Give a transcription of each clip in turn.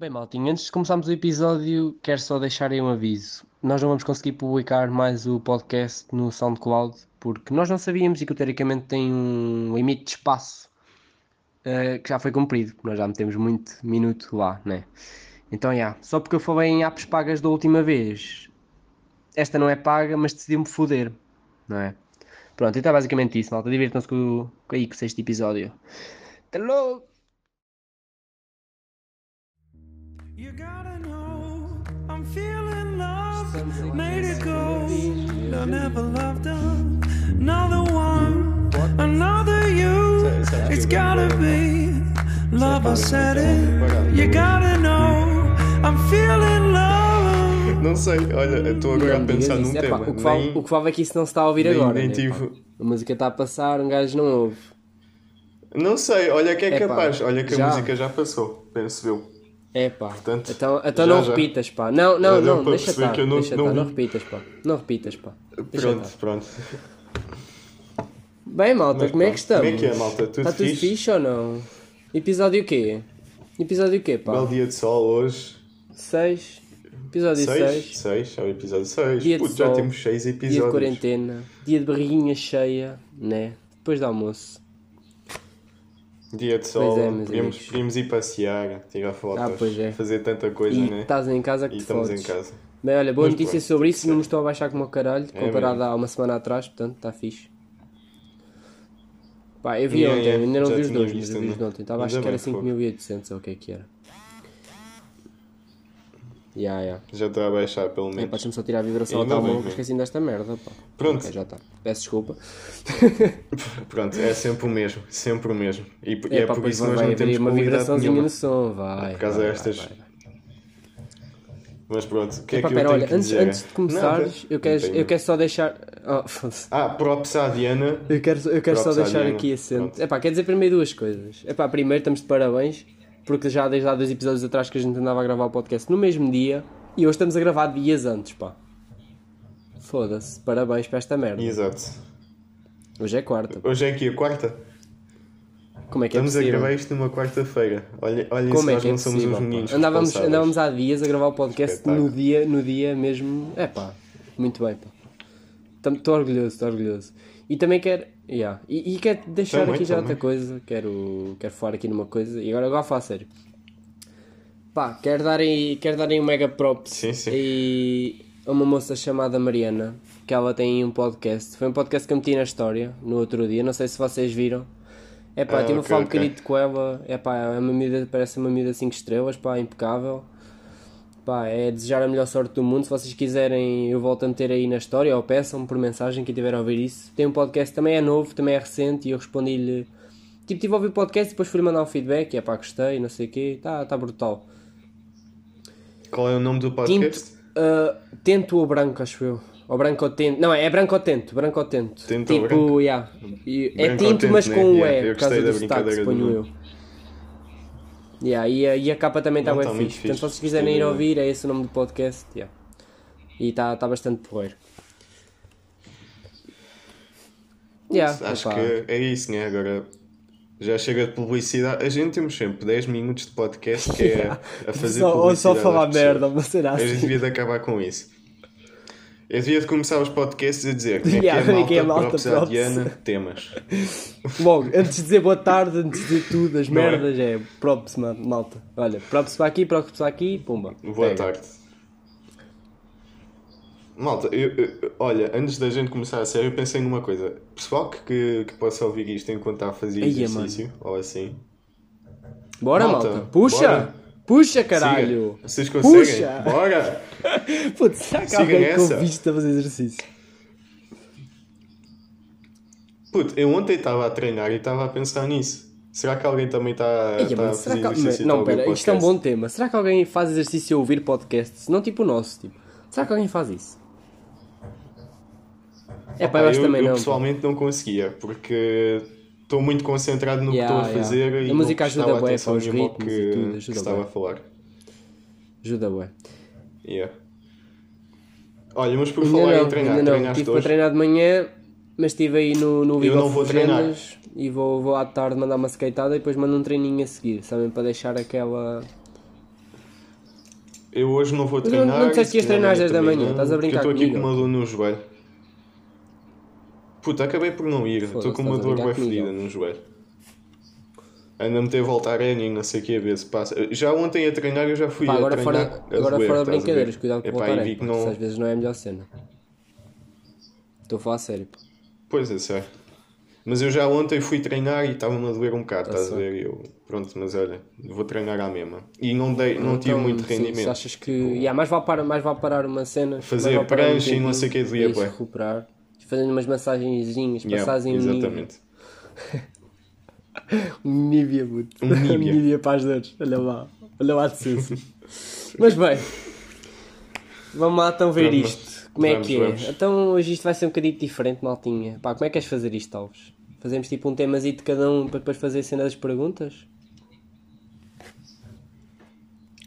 Bem, maltinho, antes de começarmos o episódio, quero só deixar aí um aviso. Nós não vamos conseguir publicar mais o podcast no SoundCloud porque nós não sabíamos e que teoricamente tem um limite de espaço uh, que já foi cumprido. Nós já metemos muito minuto lá, né? Então, já, yeah, só porque eu falei em apps pagas da última vez, esta não é paga, mas decidi-me foder, não é? Pronto, então é basicamente isso, malta. Divirtam-se com, com, aí, com este episódio. Até logo! You gotta know I'm feeling love. Made it go. I never loved Another one. Another you. It's gotta be Love I said it You gotta know I'm feeling love. Não sei, olha, estou agora a pensar num é, tema. Pá, o, que vale, nem, o que vale é que isso não se está a ouvir nem, agora. Nem né, tive... A música está a passar, um gajo não ouve. Não sei, olha que é, é capaz, pá, olha que já. a música já passou, penso eu. É pá, Portanto, então, então já, não já. repitas pá. Não, não, não, deixa estar, não, deixa não, não repitas pá. Não repitas pá. Deixa pronto, estar. pronto. Bem malta, Mas, como é que estamos? Como é que é malta? Tudo Está tudo fixe? fixe ou não? Episódio o quê? Episódio o quê pá? Belo dia de sol hoje. 6. Episódio 6. 6, é o episódio 6. Dia Puto, de já sol, temos 6 episódios. Dia de quarentena, dia de barriguinha cheia, né? Depois do almoço. Dia de sol, é, podíamos, podíamos ir passear, tirar fotos, ah, é. fazer tanta coisa, e né? estás em casa que e te estamos fodes. em casa. Bem, olha, boa Mas notícia pronto, sobre isso, não me estou a baixar como o caralho, é comparado a uma semana atrás, portanto, está fixe. Pá, eu vi yeah, ontem, yeah, ainda não vi os dois, mas eu vi os ontem, estava acho que era 5800 ou o que é que era. Yeah, yeah. Já estou a baixar pelo menos. É, Deixa-me só tirar a vibração ao telemóvel, esqueci desta merda. Pá. Pronto. Okay, já está. Peço desculpa. Pronto, é sempre o mesmo. Sempre o mesmo. E, é, é, pá, por isso que nós não temos uma vibraçãozinha no som, vai. Por causa vai, destas. Vai, vai. Mas pronto, o que é, que pera, eu tenho olha, antes, dizer? antes de começares, eu, quero, eu quero só deixar. Oh, ah, props à Diana. Eu quero, eu quero só deixar aqui assento. Epá, quer dizer primeiro duas coisas. Epá, primeiro estamos de parabéns, porque já desde há dois episódios atrás que a gente andava a gravar o podcast no mesmo dia e hoje estamos a gravar dias antes, pá. Foda-se, parabéns para esta merda. Exato. Hoje é quarta. Pá. Hoje é aqui a quarta? Como é que Estamos é a gravar isto numa quarta-feira. Olha, olha Como se é nós que é não somos possível, uns meninos. Andávamos, andávamos há dias a gravar o podcast no dia, no dia mesmo. É pá, muito bem, pá. Estou orgulhoso, estou orgulhoso. E também quero. Yeah. E, e quero deixar também, aqui já também. outra coisa. Quero, quero falar aqui numa coisa. E agora, agora falo a sério. Pá, quero dar aí, quero dar aí um mega props sim, sim. E a uma moça chamada Mariana, que ela tem um podcast. Foi um podcast que eu meti na história no outro dia, não sei se vocês viram. É pá, ah, tive okay, a falar um okay. bocadinho com ela. É pá, é uma medida, parece uma medida 5 estrelas, pá, impecável. Pá, é desejar a melhor sorte do mundo. Se vocês quiserem, eu volto a meter aí na história ou peçam-me por mensagem quem tiver a ouvir isso. Tem um podcast também é novo, também é recente e eu respondi-lhe. Tipo, tive a ouvir o podcast e depois fui-lhe mandar um feedback. É pá, gostei, não sei o quê. Tá, tá brutal. Qual é o nome do podcast? Tinto, uh, tento ou branco, acho eu. Ou branco ou tento. Não, é branco ou tento. Branco ou tento. Tento tipo, ou branco? Yeah. é tinto, mas com o né? E, por causa do sotaque, suponho eu. Yeah, e, a, e a capa também está bem tá fixe. Portanto, se vocês quiserem ir ouvir, é esse o nome do podcast. Yeah. E está tá bastante porreiro. Yeah, Acho opa. que é isso, né? Agora já chega de publicidade. A gente temos sempre 10 minutos de podcast que é a fazer só, publicidade. Ou só falar merda, mas será assim. A gente devia de acabar com isso. Eu devia de começar os podcasts a dizer como é yeah, que é, malta, é malta, props, Diana, temas. Logo, antes de dizer boa tarde, antes de tudo, as Não merdas, é, é props, malta. Olha, props para aqui, props para aqui, pumba. Boa Pega. tarde. Malta, eu, eu, olha, antes da gente começar a sério, eu pensei numa coisa. Pessoal que, que, que possa ouvir isto enquanto está a fazer Eia, exercício, mano. ou assim. Bora, malta. malta. Puxa! Bora. Puxa, caralho! Siga. Vocês conseguem? Puxa. Bora! Putz, será que alguém essa. que a fazer exercício? Puto, eu ontem estava a treinar e estava a pensar nisso. Será que alguém também está tá a fazer que... exercício? Não, pera, isto é um bom tema. Será que alguém faz exercício a ouvir podcasts? Não tipo o nosso, tipo. Será que alguém faz isso? É, pá, eu, também eu não, pessoalmente pô. não conseguia, porque estou muito concentrado no yeah, que estou a fazer yeah. e a música ajuda bué para os ritmos que, e tudo, ajuda que estava a falar. Ajuda bué. Yeah. Olha, mas por ainda falar não, em treinar, ainda não. Tive para treinar de manhã, mas estive aí no, no Eu não vou treinar. E vou, vou à tarde mandar uma skateada e depois mando um treininho a seguir, sabem? Para deixar aquela... Eu hoje não vou treinar. Não, não disseste que ias treinar às 10 da manhã, estás a brincar comigo? Eu estou aqui com uma dor no joelho. Puta, acabei por não ir. Estou com uma dor bem fedida no joelho. Anda-me ter volta à arena e não sei o que a ver se passa. Já ontem a treinar eu já fui Pá, agora a treinar fora, Agora doer, fora brincadeiras, cuidado com o voltar arena, não... às vezes não é a melhor cena. Estou a falar a sério. Pô. Pois é, certo. Mas eu já ontem fui treinar e estava-me a doer um bocado, estás a ver? Eu, pronto, mas olha, vou treinar à mesma. E não, dei, não então, tive muito rendimento. Se achas que. Yeah, mais, vale parar, mais vale parar uma cena. Fazer prancha um e não sei o que doía, pô. recuperar. Fazendo umas massagenzinhas, yeah, passagem Exatamente. um Nívia, puto. Um Nívia. um para as dores. Olha lá. Olha lá de decência. mas bem. Vamos lá então ver Pronto, isto. Como é vamos, que é? Vamos. Então hoje isto vai ser um bocadinho diferente, maltinha. Pá, como é que queres fazer isto, Alves? Fazemos tipo um temazinho de cada um para depois fazer a cena das perguntas?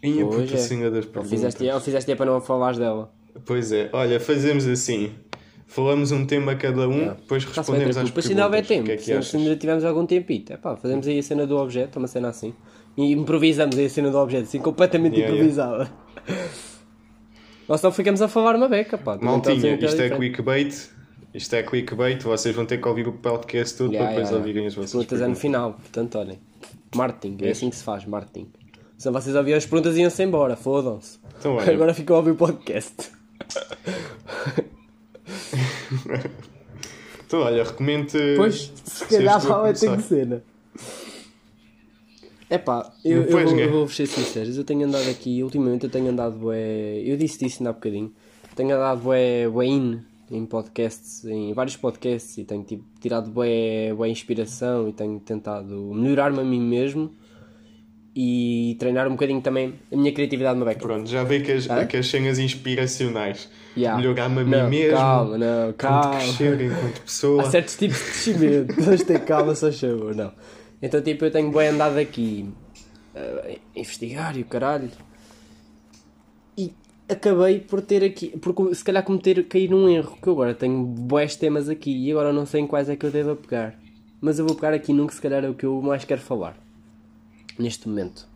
Porque a cena das perguntas. Ou fizeste, ou fizeste para não falares dela? Pois é, olha, fazemos assim. Falamos um tema cada um, é. depois respondemos às perguntas. Se ainda houver tempo, que é se, se ainda tivermos algum tempito, é pá, fazemos aí a cena do objeto, uma cena assim. E improvisamos aí a cena do objeto, assim, completamente yeah, improvisada. Yeah. Nós só ficamos a falar uma beca, pá. Maltinha, isto é clickbait. Isto é clickbait, vocês vão ter que ouvir o podcast todo yeah, para depois yeah, ouvirem as vossas perguntas. é no final, portanto, olhem. Marketing, é assim que se faz, marketing. Se vocês ouviam as perguntas iam-se embora, fodam-se. Então, Agora ficam a ouvir o podcast. então, olha, recomendo. Pois, se calhar vai ter que ser, né? É pá, eu, eu, vou, eu vou ser sincero, eu tenho andado aqui, ultimamente eu tenho andado é, eu disse isso ainda há bocadinho, tenho andado é, é in em podcasts, em vários podcasts e tenho tipo, tirado bué, bué inspiração e tenho tentado melhorar-me a mim mesmo e treinar um bocadinho também a minha criatividade no back. Pronto, já vê que as, que as cenas inspiracionais. Yeah. Melhorar-me a mim não, mesmo. Calma, não, calma. Crescer enquanto pessoa. Há certos tipos de crescimento. Tens ter calma, só chegou, não. Então, tipo, eu tenho bem andado aqui uh, a investigar e o caralho. E acabei por ter aqui, porque se calhar cometer, cair num erro, que eu agora tenho bons temas aqui e agora não sei em quais é que eu devo pegar. Mas eu vou pegar aqui num que se calhar é o que eu mais quero falar. Neste momento.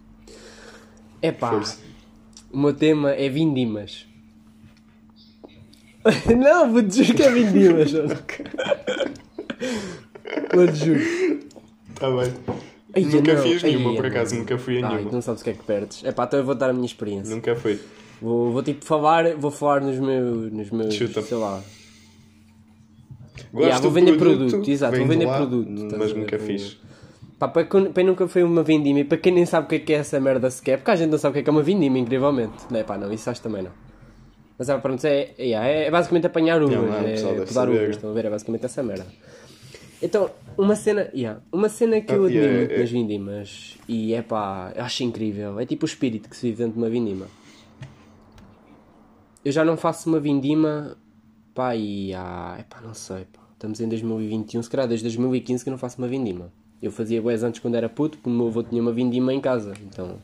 É pá, o meu tema é vindimas. não, vou dizer que é vindimas. vou dizer. Está bem. Ai, nunca não. fiz nenhuma, Ai, por acaso, não. nunca fui a nenhuma. não sabes o que é que perdes. É pá, então eu vou dar a minha experiência. Nunca fui. Vou, vou tipo falar, vou falar nos meus, nos meus Chuta. sei lá. Gosto yeah, vou vender produto, produto exato, vou vender lá, produto. Mas nunca fiz. Pá, para quem nunca foi uma vindima e para quem nem sabe o que é, que é essa merda sequer, porque a gente não sabe o que é, que é uma vindima, incrivelmente. Não é pá, não, isso acho também não. Mas é, pronto, é, é, é basicamente apanhar uvas, é, podar uvas, estão a ver? É basicamente essa merda. Então, uma cena, yeah, uma cena que eu ah, admiro yeah, muito yeah. nas vindimas e é pá, acho incrível, é tipo o espírito que se vive dentro de uma vindima. Eu já não faço uma vindima, pá, e há, é pá, não sei, pá, estamos em 2021, se calhar desde 2015 que eu não faço uma vindima. Eu fazia boas antes quando era puto, porque o meu avô tinha uma vindima em casa, então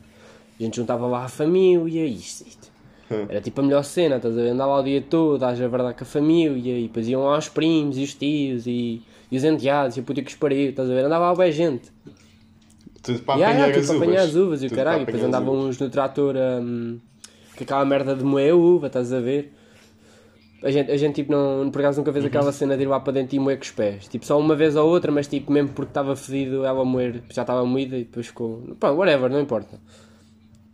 a gente juntava lá a família, isto, isto. Hum. Era tipo a melhor cena, estás a ver? Andava lá o dia todo, a verdade com a família, e depois iam lá os primos e os tios e e os enteados, e a puta que os pariu, estás a ver? Andava lá bem gente. Tudo para yeah, apanhar, yeah, as, uvas. apanhar as uvas. e o caralho. E depois andavam uns no trator um, com aquela merda de moer uva, estás a ver? A gente, a gente tipo, não, por acaso nunca fez aquela cena de ir lá para dentro e moer com os pés. Tipo, só uma vez ou outra, mas tipo, mesmo porque estava fedido, ela moer, já estava moída e depois ficou. Pronto, whatever, não importa.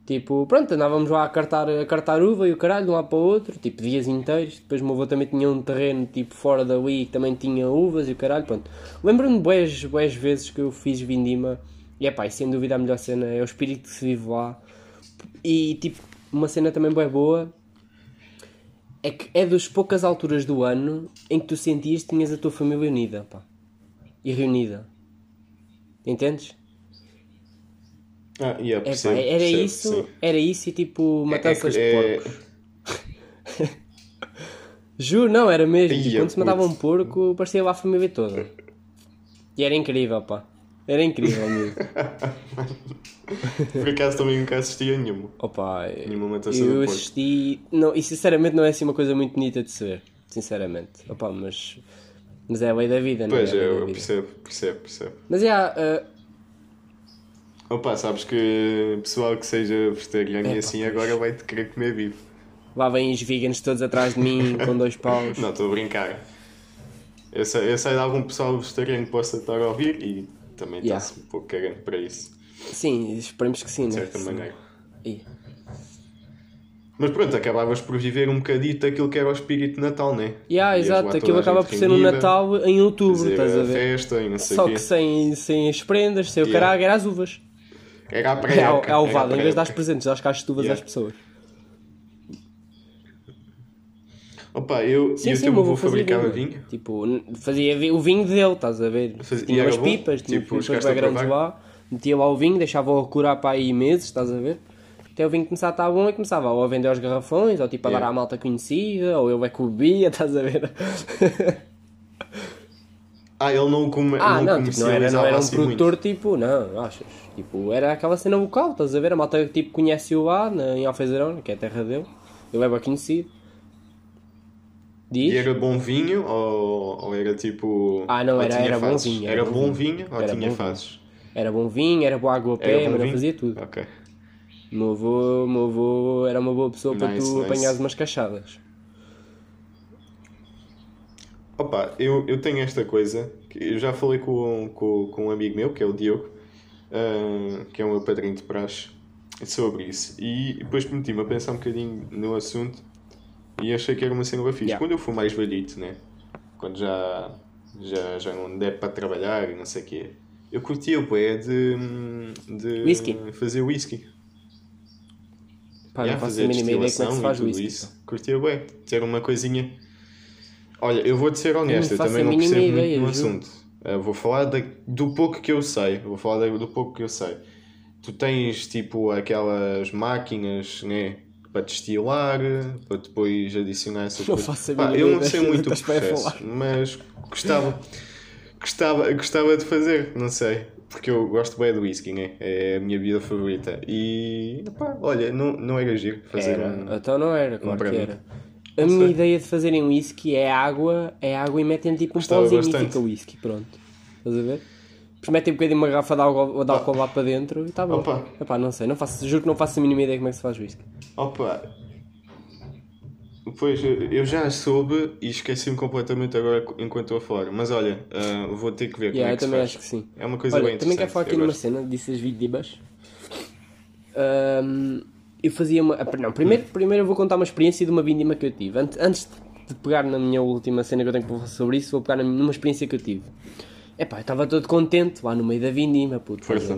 Tipo, pronto, andávamos lá a cartar, a cartar uva e o caralho, de um lado para o outro, tipo, dias inteiros. Depois o meu avô também tinha um terreno, tipo, fora da Wii, que também tinha uvas e o caralho, pronto. Lembro-me boas, boas vezes que eu fiz vindima, e é pá, sem dúvida a melhor cena é o espírito que se vive lá. E, tipo, uma cena também boa boa, é que é das poucas alturas do ano em que tu sentias que tinhas a tua família unida, pá. E reunida. Entendes? Ah, yeah, percebo, é, era percebo, isso, sim. era isso e tipo matanças é, é, de porcos. Juro, não, era mesmo. Tipo, quando se matava um porco, parecia lá a família toda. E era incrível, pá. Era incrível mesmo. Por acaso também nunca assisti a nenhuma. Opa, nenhuma eu assisti. Não, e sinceramente não é assim uma coisa muito bonita de se ver. Sinceramente. Opa, mas. Mas é a lei da vida, não é? Pois é, eu percebo, percebo, percebo. Mas é. Yeah, uh, Opa, sabes que pessoal que seja vegetariano é, e assim pois. agora vai-te querer comer vivo. Lá vêm os veganos todos atrás de mim com dois paus. Não, estou a brincar. Eu sei, eu sei de algum pessoal vegetariano que possa estar a ouvir e também yeah. está-se um pouco cagando para isso. Sim, esperemos que sim, de certa né? maneira. E... Mas pronto, acabavas por viver um bocadito aquilo que era o espírito de Natal, não é? Yeah, exato, aquilo acaba por ser um Natal em outubro, estás a ver? Festa e não sei Só quê. que sem, sem as prendas, sem o yeah. caralho, era as uvas. Era a pré É, é o vado, em vez de dar presentes, dás caixas de uvas yeah. às pessoas. Opa, eu, sim, eu sim, também vou fabricar vinho. vinho. Tipo, fazia o vinho dele, estás a ver? Fazia, tinha umas pipas, tinha tipo, pipas bem grandes lá, metia lá o vinho, deixava-o curar para aí meses, estás a ver? Até o vinho começar a estar bom e começava ou a vender aos garrafões, ou tipo a yeah. dar à malta conhecida, ou eu é que bebia, estás a ver? ah, ele não, come, ah, não, não, tipo, não era, não era um assim produtor muito. tipo, não, achas? Tipo, era aquela cena local, estás a ver? A malta tipo conhece-o lá na, em Alfeizarão, que é a terra dele, ele é bem conhecido. Diz? E era bom vinho ou, ou era tipo. Ah, não, era, era bom vinho. Era, era bom vinho, vinho ou era tinha fases? Era bom vinho, era boa água a pé, mas não fazia tudo. Ok. Meu avô, meu avô era uma boa pessoa nice, para tu nice. apanhares umas cachadas. Opa, eu, eu tenho esta coisa, que eu já falei com, com, com um amigo meu, que é o Diogo, uh, que é o meu padrinho de praxe, sobre isso. E depois meti-me a pensar um bocadinho no assunto e achei que era uma cena fixe. Yeah. Quando eu for mais velhito, né? Quando já, já, já não der para trabalhar e não sei o quê, eu curtia o bué de, de whisky. fazer whisky. Pá, yeah, não faço a mínima ideia como é que se faz whisky. Isso. Curtia bué. Ter uma coisinha... Olha, eu vou-te ser honesto, eu, eu também não percebo ideia, muito no assunto. Eu vou falar do pouco que eu sei. vou falar do pouco que eu sei. Tu tens, tipo, aquelas máquinas, né? Para destilar, para depois adicionar essa coisa. Faço Pá, eu não sei muito o processo, mas gostava, gostava, gostava de fazer, não sei. Porque eu gosto bem do whisky, né? é a minha vida favorita. E pá, olha, não, não era giro fazer era. um. Então não era, claro um que era. A minha ideia de fazerem whisky é água, é água e metem tipo um Gostava pauzinho bastante. e fica whisky, pronto. Estás a ver? Depois metem um bocadinho uma garrafa de álcool, de álcool lá para dentro e está bom. Opa. Epá, não sei, não faço, juro que não faço a mínima ideia como é que se faz whisky. Opa, Pois, eu já soube e esqueci-me completamente agora enquanto estou a falar. Mas olha, uh, vou ter que ver yeah, como é que eu também acho que sim. É uma coisa olha, bem Também quero falar aqui numa cena, disse as vidibas. Um, eu fazia uma... Não, primeiro, primeiro eu vou contar uma experiência de uma vindima que eu tive. Antes de pegar na minha última cena que eu tenho para falar sobre isso, vou pegar numa experiência que eu tive. Epá, eu estava todo contente lá no meio da vindima, puto. Força.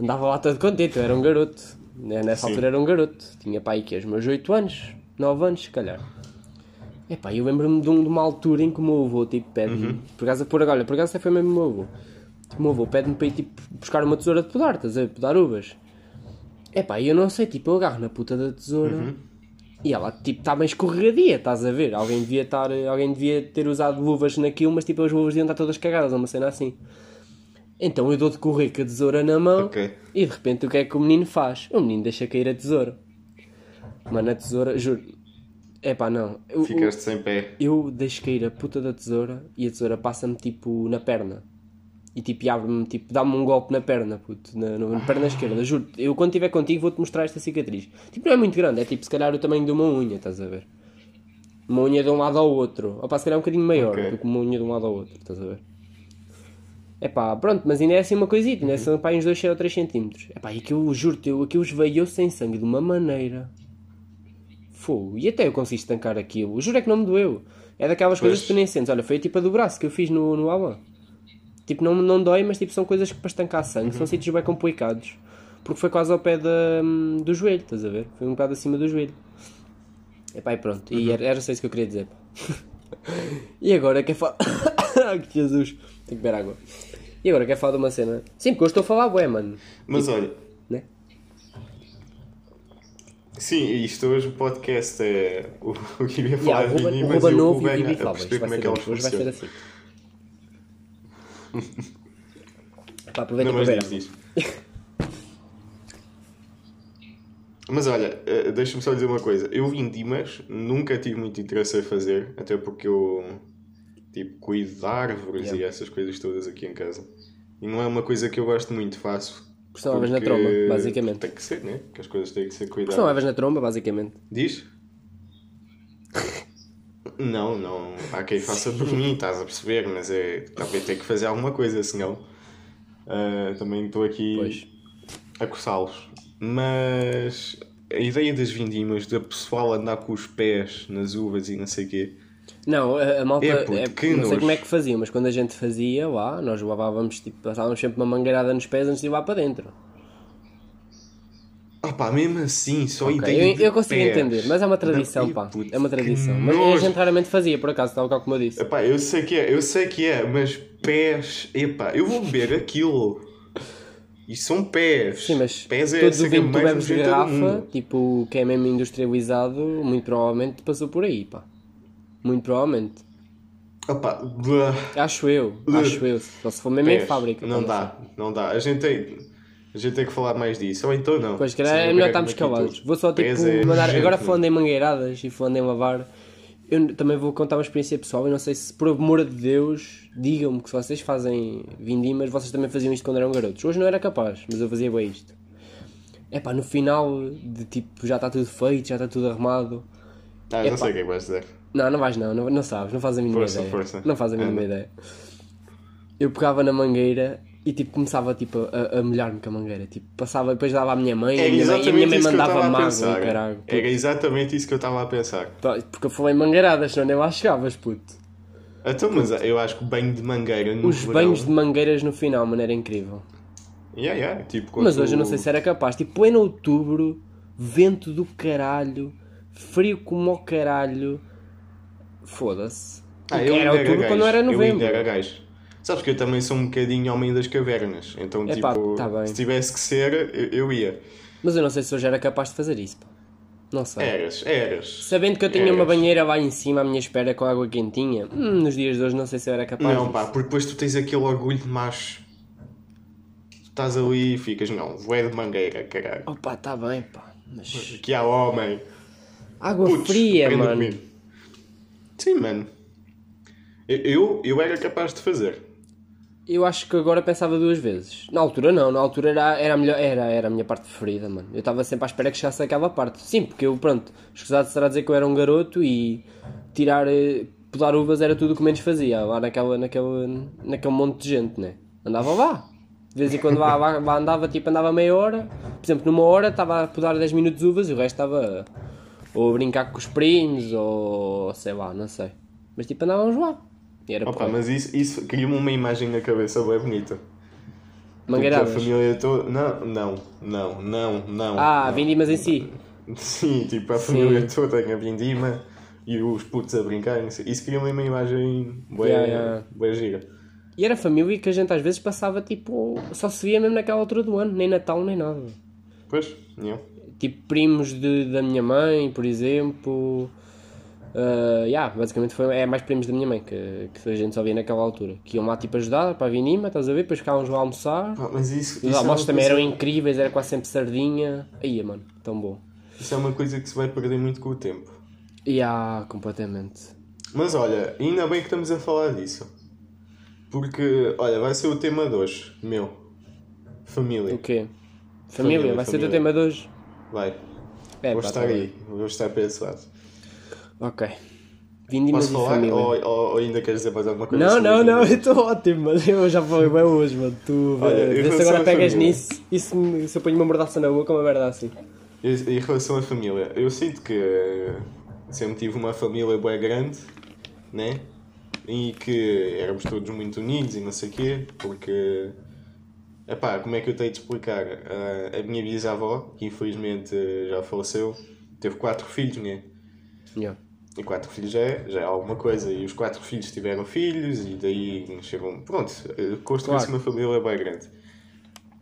Andava lá todo contente, eu era um garoto. Né, nessa Sim. altura era um garoto. Tinha pai que os meus 8 anos, 9 anos, se calhar. Epá, eu lembro-me de, um, de, uma altura em que o meu avô tipo, pede-me. Uhum. Por acaso, por agora, por acaso foi mesmo o meu avô. O meu avô pede-me para ir tipo, buscar uma tesoura de podar, estás a ver? Podar uvas. Epá, eu não sei, tipo, eu agarro na puta da tesoura. Uhum e ela, tipo, está bem escorregadia, estás a ver? Alguém devia, estar, alguém devia ter usado luvas naquilo, mas tipo, as luvas deviam estar todas cagadas, uma cena assim. Então eu dou de correr com a tesoura na mão okay. e de repente o que é que o menino faz? O menino deixa cair a tesoura. Mano, a tesoura, juro. É pá, não. Eu, Ficaste sem pé. Eu deixo cair a puta da tesoura e a tesoura passa-me tipo na perna e tipo, abre-me, tipo, dá-me um golpe na perna, puto, na, na, perna esquerda, juro. Eu quando estiver contigo vou-te mostrar esta cicatriz. Tipo, não é muito grande, é tipo, se calhar o tamanho de uma unha, estás a ver? Uma unha de um lado ao outro. Ou pá, se calhar é um bocadinho maior okay. do que uma unha de um lado ao outro, estás a ver? É pá, pronto, mas ainda é assim uma coisita, ainda são pá, uns 2 ou 3 centímetros. É pá, e aquilo, juro-te, aquilo esveiou sem sangue de uma maneira. Fogo. E até eu consegui estancar aquilo. Juro é que não me doeu. É daquelas pois. coisas que tu nem sentes. Olha, foi a tipo a do braço que eu fiz no, no Alan. Tipo, não, não dói, mas tipo, são coisas que para estancar sangue, uhum. são sítios bem complicados. Porque foi quase ao pé da, do joelho, estás a ver? Foi um bocado acima do joelho. Epá, e pronto. Uhum. E era, era só isso que eu queria dizer. e agora quer falar. que Jesus! Tenho que beber água. E agora quer falar de uma cena. Sim, porque eu estou a falar, ué, mano. Mas tipo, olha. Né? Sim, isto hoje o podcast é o, o que ia falar yeah, de mim, mas eu vou bem a perceber como é que Hoje vai ser assim. Pá, aproveita não, mas diz, Mas olha, eh, deixa-me só dizer uma coisa. Eu vim Dimas, nunca tive muito interesse em fazer, até porque eu tipo, cuido de árvores yeah. e essas coisas todas aqui em casa. E não é uma coisa que eu gosto muito, faço levas na tromba, basicamente. Tem que ser, né? Que as coisas têm que ser cuidadas. levas na tromba, basicamente. Diz? Não, não. Há quem faça por mim, estás a perceber, mas é. Também tem que fazer alguma coisa, senão. ah, também estou aqui Pois. a coçá-los. Mas a ideia das vindimas, da pessoal andar com os pés nas uvas e não sei o quê. Não, a, a malta. É, puto, é- que não sei nojo. como é que fazia, mas quando a gente fazia lá, nós levávamos, tipo, passávamos sempre uma mangueirada nos pés antes de ir lá para dentro. Opá, mesmo assim, só a Ok, ideia. eu, eu consigo pés. entender, mas é uma tradição, Não, pá. puto, É uma tradição. Mas a nojo. gente raramente fazia, por acaso, tal qual como eu disse. Epá, eu sei que é, eu sei que é, mas pés, epá, eu vou beber aquilo. E são pés. Sim, mas pés é todo o a vinho que tu bebes de garrafa, tipo, que é mesmo industrializado, muito provavelmente passou por aí, pá. Muito provavelmente. Blá, Acho eu, acho eu. Só se for mesmo em pés. fábrica. Não pá, dá, não dá. A gente tem, a gente tem que falar mais disso. Ou então não. Pois, calhar é melhor estarmos calados. Vou só tipo Pés é mandar. Agora falando em mangueiradas e falando em lavar, eu também vou contar uma experiência pessoal. Eu não sei se, por amor de Deus, digam-me que se vocês fazem vindimas, vocês também faziam isto quando eram garotos. Hoje não era capaz, mas eu fazia bem isto. É pá, no final de tipo, já está tudo feito, já está tudo arrumado. Ah, não Epá. sei o que é que vais dizer. Não, não vais não, não, não sabes, não fazes a mínima Força, ideia. força. Não fazes a mínima Anda. ideia. Eu pegava na mangueira e tipo começava tipo, a, a molhar-me com a mangueira. Tipo, passava, depois dava à minha mãe e a minha mãe, e a minha mãe eu mandava mágoa e caralho. Era exatamente isso que eu estava a pensar. Porque eu falei mangueiradas, senão nem lá chegavas, puto. Então, mas eu acho que banho de mangueira no Os verão- banhos de mangueiras no final, mano, era incrível. Yeah, yeah, tipo, Mas hoje eu não sei se era capaz. Tipo, pleno outubro, vento do caralho, frio como o caralho. Foda-se. Ah, eu era outubro quando era Eu novembro. ainda era gajo. Sabes que eu também sou um bocadinho homem das cavernas. Então, Epá, tipo, tá se tivesse que ser, eu, eu ia. Mas eu não sei se hoje era capaz de fazer isso. Pá. Não sei. Eras, eras. Sabendo que eu tinha uma Eras. banheira lá em cima à minha espera com água quentinha, hum, nos dias de hoje não sei se eu era capaz Não, disso. pá, porque depois tu tens aquele orgulho de macho. Tu estás ali e ficas, não, vou é de mangueira, caralho. Opa, tá bem, pá. Mas Aqui há homem. água Putz, fria, mano. Sim, mano. Eu, eu, eu era capaz de fazer. Eu acho que agora pensava duas vezes. Na altura não, na altura era, era, a, melhor, era, era a minha parte preferida, mano. Eu estava sempre à espera que chegasse aquela parte. Sim, porque eu, pronto, escusado será dizer que eu era um garoto e tirar, eh, podar uvas era tudo o que menos fazia, lá naquela, naquela, naquele monte de gente, né? Andava lá. De vez em quando lá, lá, lá andava, tipo, andava meia hora. Por exemplo, numa hora estava a podar 10 minutos uvas e o resto estava ou a brincar com os primos ou sei lá, não sei. Mas tipo, andávamos lá. E era Opa, mas isso, isso cria-me uma imagem na cabeça bem bonita. Tipo, a Mangueiradas. família toda. Não, não, não, não, não. Ah, não. vindimas em si. Sim, tipo, a família toda em a vindima e os putos a brincar. não. Isso cria-me uma imagem bem, Yeah, yeah. bem gira. E era família que a gente às vezes passava tipo. Só se via mesmo naquela altura do ano, nem Natal nem nada. Pois, yeah. Tipo primos de, da minha mãe, por exemplo. Uh, yeah, basicamente foi, é mais primos da minha mãe que, que a gente só via naquela altura. Que iam lá tipo ajudar para a vinima, estás a ver? Depois ficávamos lá a almoçar. Pá, mas isso, Os isso, é almoços uma também coisa, eram incríveis, era quase sempre sardinha. Aí, mano, tão bom. isso é uma coisa que se vai perder muito com o tempo. E ah, completamente. Mas olha, ainda bem que estamos a falar disso. Porque, olha, vai ser o tema de hoje, meu. Família. O quê? Família, Família, vai ser o teu família. tema de hoje? Vai. É, vou pá, estar tá bem. aí, vou estar para esse lado. Ok. Vindimas Posso falar? família. Ou, ou- ou ainda queres dizer mais alguma coisa? Não, não, não, eu estou ótimo, mano. Eu já falei bem hoje, mano. Tu Olha, vê- em vê se agora pegas família. nisso e se, me- se eu ponho uma mordaça na boca, uma merda assim. Em relação à família, eu sinto que eh, sempre tive uma família bem grande, né? E que éramos todos muito unidos e não sei o quê, porque. Epá, como é que eu tenho de explicar? Ah, a minha bisavó, que infelizmente eh, já faleceu, teve quatro filhos, né? Yeah. E quatro filhos já é, já é alguma coisa. E os quatro filhos tiveram filhos e daí chegam. Pronto, eh, construiu-se Claro. uma família bem grande.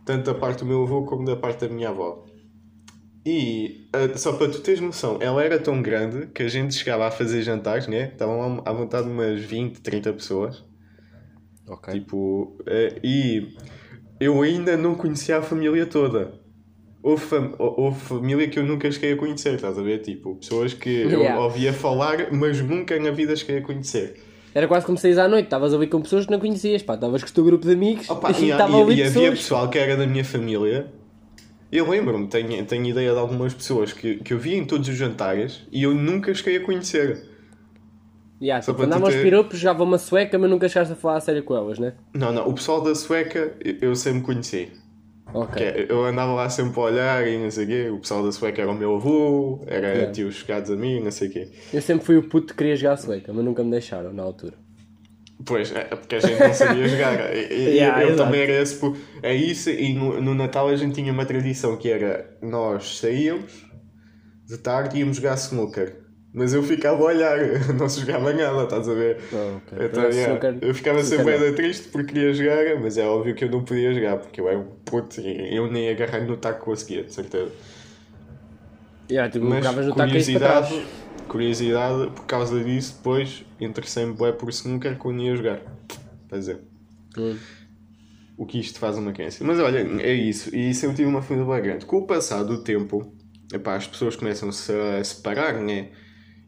Tanto da parte do meu avô como da parte da minha avó. E eh, só para tu teres noção, ela era tão grande que a gente chegava a fazer jantares, né? Estavam à vontade umas 20, 30 pessoas. Ok. Tipo, eh, e eu ainda não conhecia a família toda. Houve, fam hou- houve família que eu nunca cheguei a conhecer, estás a ver? Tipo, pessoas que eu Yeah. ouvia falar, mas nunca na vida cheguei a conhecer. era quase como saís à noite, estavas a ouvir com pessoas que não conhecias, pá, estavas com o teu grupo de amigos Opa, e e, a e, e havia pessoal que era da minha família. Eu lembro-me, tenho, tenho ideia de algumas pessoas que, que eu via em todos os jantares e eu nunca cheguei a conhecer. Yeah, Só tipo, andavam aos ter- piropos, jogava uma sueca, mas nunca chegaste a falar a sério com elas, né? Não, não, o pessoal da Sueca eu- eu sempre conheci. Ok. Que é, eu andava lá sempre a olhar e não sei o quê. O pessoal da Sueca era o meu avô, era Yeah. tios chegados a mim, não sei o quê. Eu sempre fui o puto que queria jogar a sueca, mas nunca me deixaram na altura. Pois, é porque a gente não sabia jogar. E- Yeah, eu exato. também era esse. É isso, e no, no Natal a gente tinha uma tradição que era nós saíamos de tarde e íamos jogar snooker. Mas eu ficava a olhar, não se jogava nada, estás a ver? Ah, ok. Então, yeah, snooker- eu ficava sempre não. ainda triste porque queria jogar, mas é óbvio que eu não podia jogar porque eu era um puto e eu nem agarrar no taco conseguia, de certeza. Yeah, tipo, Mas no taco curiosidade, curiosidade, por causa disso, depois interessei-me bem por snooker quando ia jogar. Quer dizer, Hum. o que isto faz uma crença. Mas olha, é isso. E isso eu tive uma família bem grande. Com o passar do tempo, epá, as pessoas começam-se a separar, né?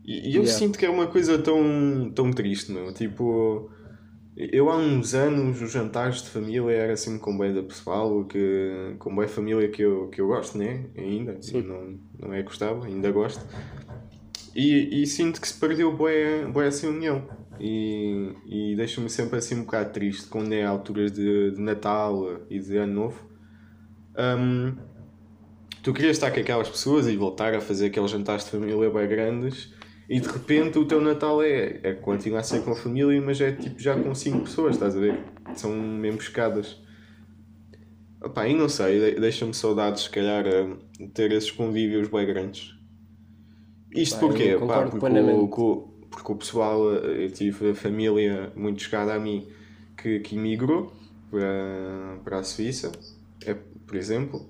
E, e eu Yeah. sinto que é uma coisa tão, tão triste, meu. Tipo, eu há uns anos, os jantares de família era assim com bem da pessoal, que, com bem família que eu, que eu gosto, né? Ainda. Sim. Não, não é gostava, ainda gosto. E, e sinto que se perdeu bué, bué essa união. E, e deixa-me sempre assim um bocado triste quando é alturas de, de Natal e de Ano Novo. Hum, tu querias estar com aquelas pessoas e voltar a fazer aqueles jantares de família bem grandes e de repente o teu Natal é, é continuar a ser com a família, mas é tipo já com 5 pessoas, estás a ver? São mesmo escadas. Opá, e não sei, de- deixa-me saudades, se calhar, ter esses convívios bem grandes. Isto Pá, porquê? Pá, porque, o, co- porque o pessoal, eu tive a família muito chegada a mim que, que imigrou para, para a Suíça, é, por exemplo.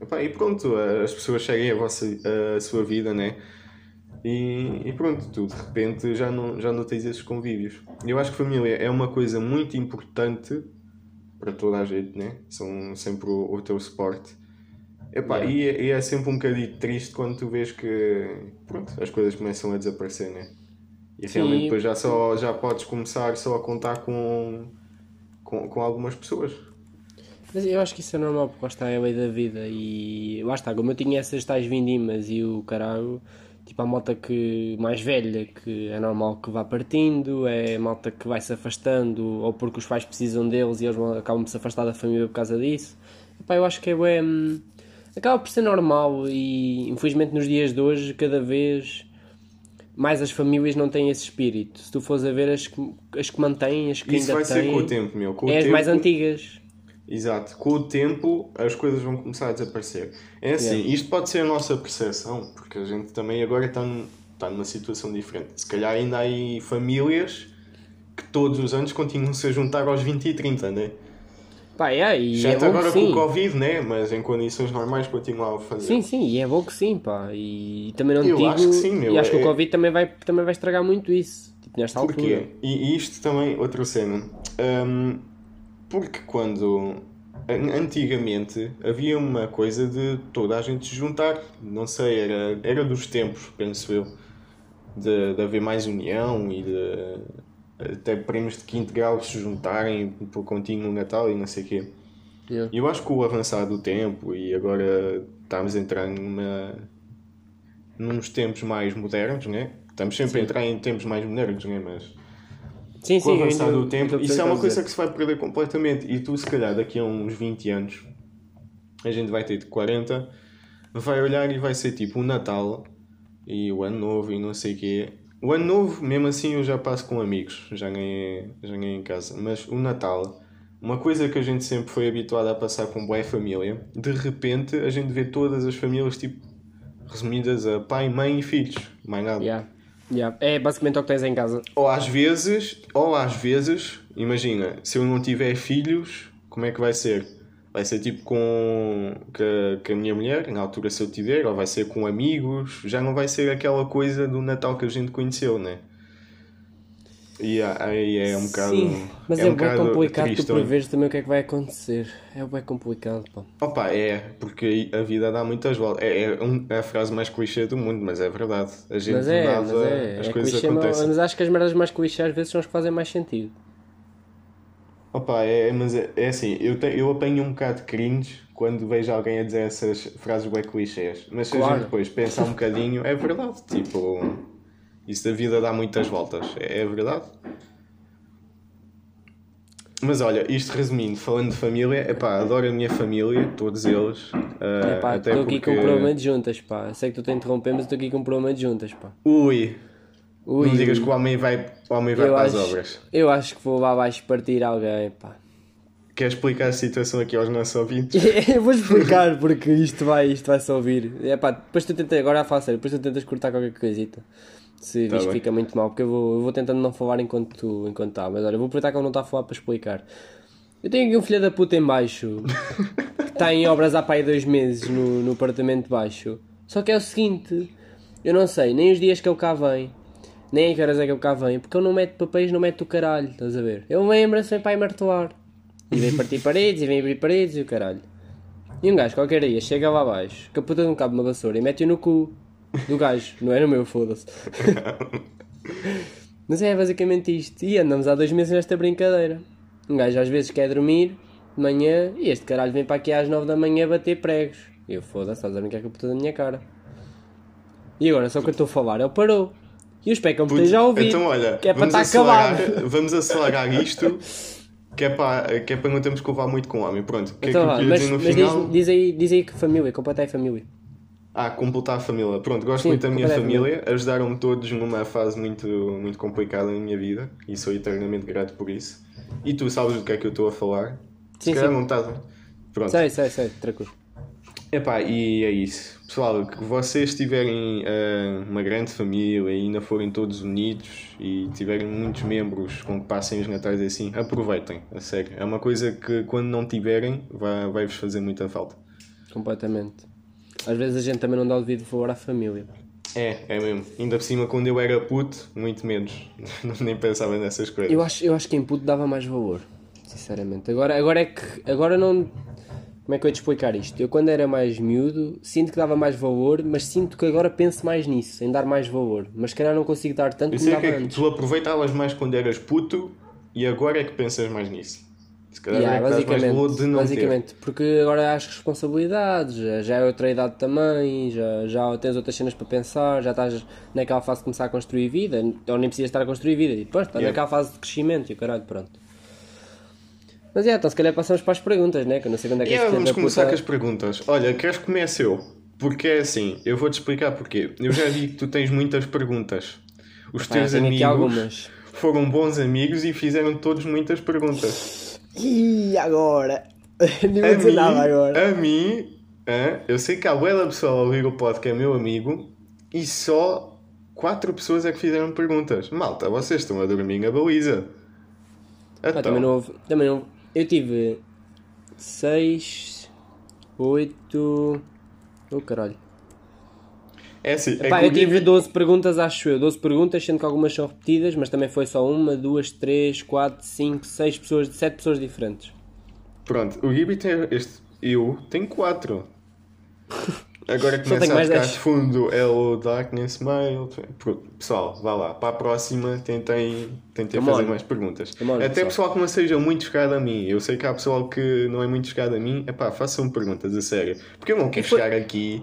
Epá, e pronto, as pessoas seguem a, vossa, a sua vida, né? E, e pronto, tu de repente já não, já não tens esses convívios. Eu acho que família é uma coisa muito importante para toda a gente, né? São sempre o, o teu suporte. Epá, Yeah. e, é, e é sempre um bocadinho triste quando tu vês que pronto, as coisas começam a desaparecer, né? E Sim. realmente depois já, só, já podes começar só a contar com, com, com algumas pessoas. Mas eu acho que isso é normal, porque lá está é a lei da vida e lá está, como eu tinha essas tais vindimas e o caralho, tipo a malta que mais velha, que é normal que vá partindo, é a malta que vai se afastando, ou porque os pais precisam deles e eles acabam por se afastar da família por causa disso. Epá, eu acho que é hum, acaba por ser normal e infelizmente nos dias de hoje cada vez mais as famílias não têm esse espírito. Se tu fores a ver as que, as que mantêm, as que Isso ainda vai ser têm, com o tempo, meu. Com o é as tempo, mais antigas. Exato, com o tempo as coisas vão começar a desaparecer. É assim, Yeah. isto pode ser a nossa percepção, porque a gente também agora está, num- está numa situação diferente. Se calhar ainda há aí famílias que todos os anos continuam-se a juntar aos 20 e 30, né? Pá, é, e é agora com o Covid, né? Mas em condições normais continuam a fazer. Sim, sim, e é bom que sim, pá. E também não Eu digo. acho que sim, meu, E acho que é- o Covid também vai, também vai estragar muito isso. Tipo, nesta altura. Porquê? E e isto também, outra cena. Hum, porque quando. an- Antigamente havia uma coisa de toda a gente se juntar. Não sei, era, era dos tempos, penso eu. De, de haver mais união e de. Até primos de quinto grau se juntarem por contínuo no Natal e não sei o quê. Yeah. Eu acho que o avançar do tempo e agora estamos a entrar numa, nos tempos mais modernos, né? Estamos sempre a Sim. entrar em tempos mais modernos, né? Mas Sim, com o sim, eu avançar do tempo, isso é uma coisa dizer. que se vai perder completamente. E tu, se calhar, daqui a uns 20 anos, a gente vai ter de 40, vai olhar e vai ser tipo o Natal e o Ano Novo e não sei o quê. O Ano Novo, mesmo assim, eu já passo com amigos, já é, já é em casa. Mas o Natal, uma coisa que a gente sempre foi habituado a passar com boa família, de repente a gente vê todas as famílias tipo resumidas a pai, mãe e filhos, mais nada. Yeah. Yeah. É basicamente o que tens em casa. Ou às vezes, ou às vezes, imagina, se eu não tiver filhos, como é que vai ser? Vai ser tipo com, com, com a minha mulher, na altura se eu tiver, ou vai ser com amigos, já não vai ser aquela coisa do Natal que a gente conheceu, né? E aí é um bocado. Sim, mas é, um bem bocado complicado triste tu preveres também o que é que vai acontecer. É bem complicado, pá. Opa, é, porque a vida dá muitas voltas. É, é, um- é a frase mais clichê do mundo, mas é verdade. A gente Mas é, mas é. as é coisas clichê, acontecem. mas acho que as merdas mais clichê às vezes são as que fazem mais sentido. Opa, é, mas é, é assim, eu, te- eu apanho um bocado de cringe quando vejo alguém a dizer essas frases bem clichês. Mas se a Claro. gente depois pensar um bocadinho, é verdade. Tipo, isso da vida dá muitas voltas. É, é verdade. Mas olha, isto resumindo, falando de família, epá, adoro a minha família, todos eles. ah, É pá, até estou aqui com um porque- problema de juntas, pá. Sei que tu te a interromper, mas estou aqui com um problema de juntas, pá. Ui, Ui, não digas que o homem vai, o homem vai eu para acho, as obras. Eu acho que vou lá abaixo partir alguém, pá. Quer explicar a situação aqui aos nossos ouvintes? Eu vou explicar porque isto vai, isto vai só ouvir. É pá, depois tu tentas, agora a falar sério, depois tu tentas cortar qualquer coisita. Se Tá fica muito mal, porque eu vou, eu vou tentando não falar enquanto tu enquanto tá. Mas olha, eu vou aproveitar que ele não está a falar para explicar. Eu tenho aqui um filho da puta em baixo que está em obras há pá aí dois meses no, no apartamento de baixo. Só que é o seguinte, eu não sei nem os dias que ele cá vem, nem a que horas é que ele cá vem, porque ele não mete papéis, não mete o caralho, estás a ver? Ele lembra-se, vem para aí martelar. E vem partir paredes, e vem abrir paredes e o caralho. E um gajo qualquer dia chega lá abaixo, com a puta de um cabo de uma vassoura e mete-o no cu do gajo. Não é no meu, foda-se. Mas é basicamente isto. E andamos há dois meses nesta brincadeira. Um gajo às vezes quer dormir de manhã e este caralho vem para aqui às nove da manhã bater pregos. E eu foda-se, estás a brincar com a puta da minha cara. E agora só que eu estou a falar, ele parou. E os me esteja a ouvir. Então, olha, que é para vamos, estar acabado. vamos acelerar isto, que é, para, que é para não termos que levar muito com o homem. Pronto, o que Então é que eu queria mas, mas final? diz, diz aí, diz aí que família, completa aí família. Ah, completar a família. Pronto, gosto Sim, muito da minha família. Ajudaram-me todos numa fase muito, muito complicada na minha vida e sou eternamente grato por isso. E tu sabes do que é que eu estou a falar? Sim, Se calhar sim. não estás. Pronto. Sei, sei, sei, tranquilo. Epá, e é isso. Pessoal, que vocês tiverem ah, uma grande família e ainda forem todos unidos e tiverem muitos membros com que passem os natais assim, aproveitem, a sério. É uma coisa que quando não tiverem vai- vai-vos fazer muita falta. Completamente. Às vezes a gente também não dá o devido favor à família. É, é mesmo. Ainda por cima, quando eu era puto, muito menos. Nem pensava nessas coisas. Eu acho, eu acho que em puto dava mais valor, sinceramente. Agora, agora é que. Agora não. Como é que eu ia te explicar isto? Eu quando era mais miúdo, sinto que dava mais valor, mas sinto que agora penso mais nisso, em dar mais valor. Mas se calhar não consigo dar tanto Eu como que dava é que antes. tu aproveitavas mais quando eras puto e agora é que pensas mais nisso. Se calhar Yeah, é dás mais basicamente, de não basicamente porque agora há as responsabilidades, já, é outra idade também, já, já tens outras cenas para pensar, já estás naquela fase de começar a construir vida, ou nem precisas estar a construir vida, e depois estás Yeah. naquela fase de crescimento e o caralho, pronto. Mas é, então se calhar passamos para as perguntas, né? Que eu não sei quando é que Yeah, vamos começar puta- com as perguntas. Olha, queres que comece eu? Porque é assim, eu vou-te explicar porquê. Eu já vi que tu tens muitas perguntas. Os Pá, teus amigos foram bons amigos e fizeram todos muitas perguntas. E agora? A dizer mim, nada agora. a mim, hã, eu sei que há bué pessoal a ouvir o pod que é meu amigo e só quatro pessoas é que fizeram perguntas. Malta, vocês estão a dormir na baliza. Pá, Então, também não houve. Também não. Eu tive 6, 8. Oh caralho. É assim, é Pá, que eu tive Gui- 12 perguntas, acho eu. 12 perguntas, sendo que algumas são repetidas, mas também foi só uma, duas, três, quatro, cinco, seis pessoas, sete pessoas diferentes. Pronto, o Gibi tem este. Eu tenho quatro. Agora começa a ficar fundo é o Darkness. Pro- Pessoal, vá lá. Para a próxima tentem, tentem Come fazer on. mais perguntas. Come on, Até pessoal. pessoal que não seja muito chegado a mim. Eu sei que há pessoal que não é muito chegado a mim. Epá, façam perguntas, a sério. Porque eu não quero foi- chegar aqui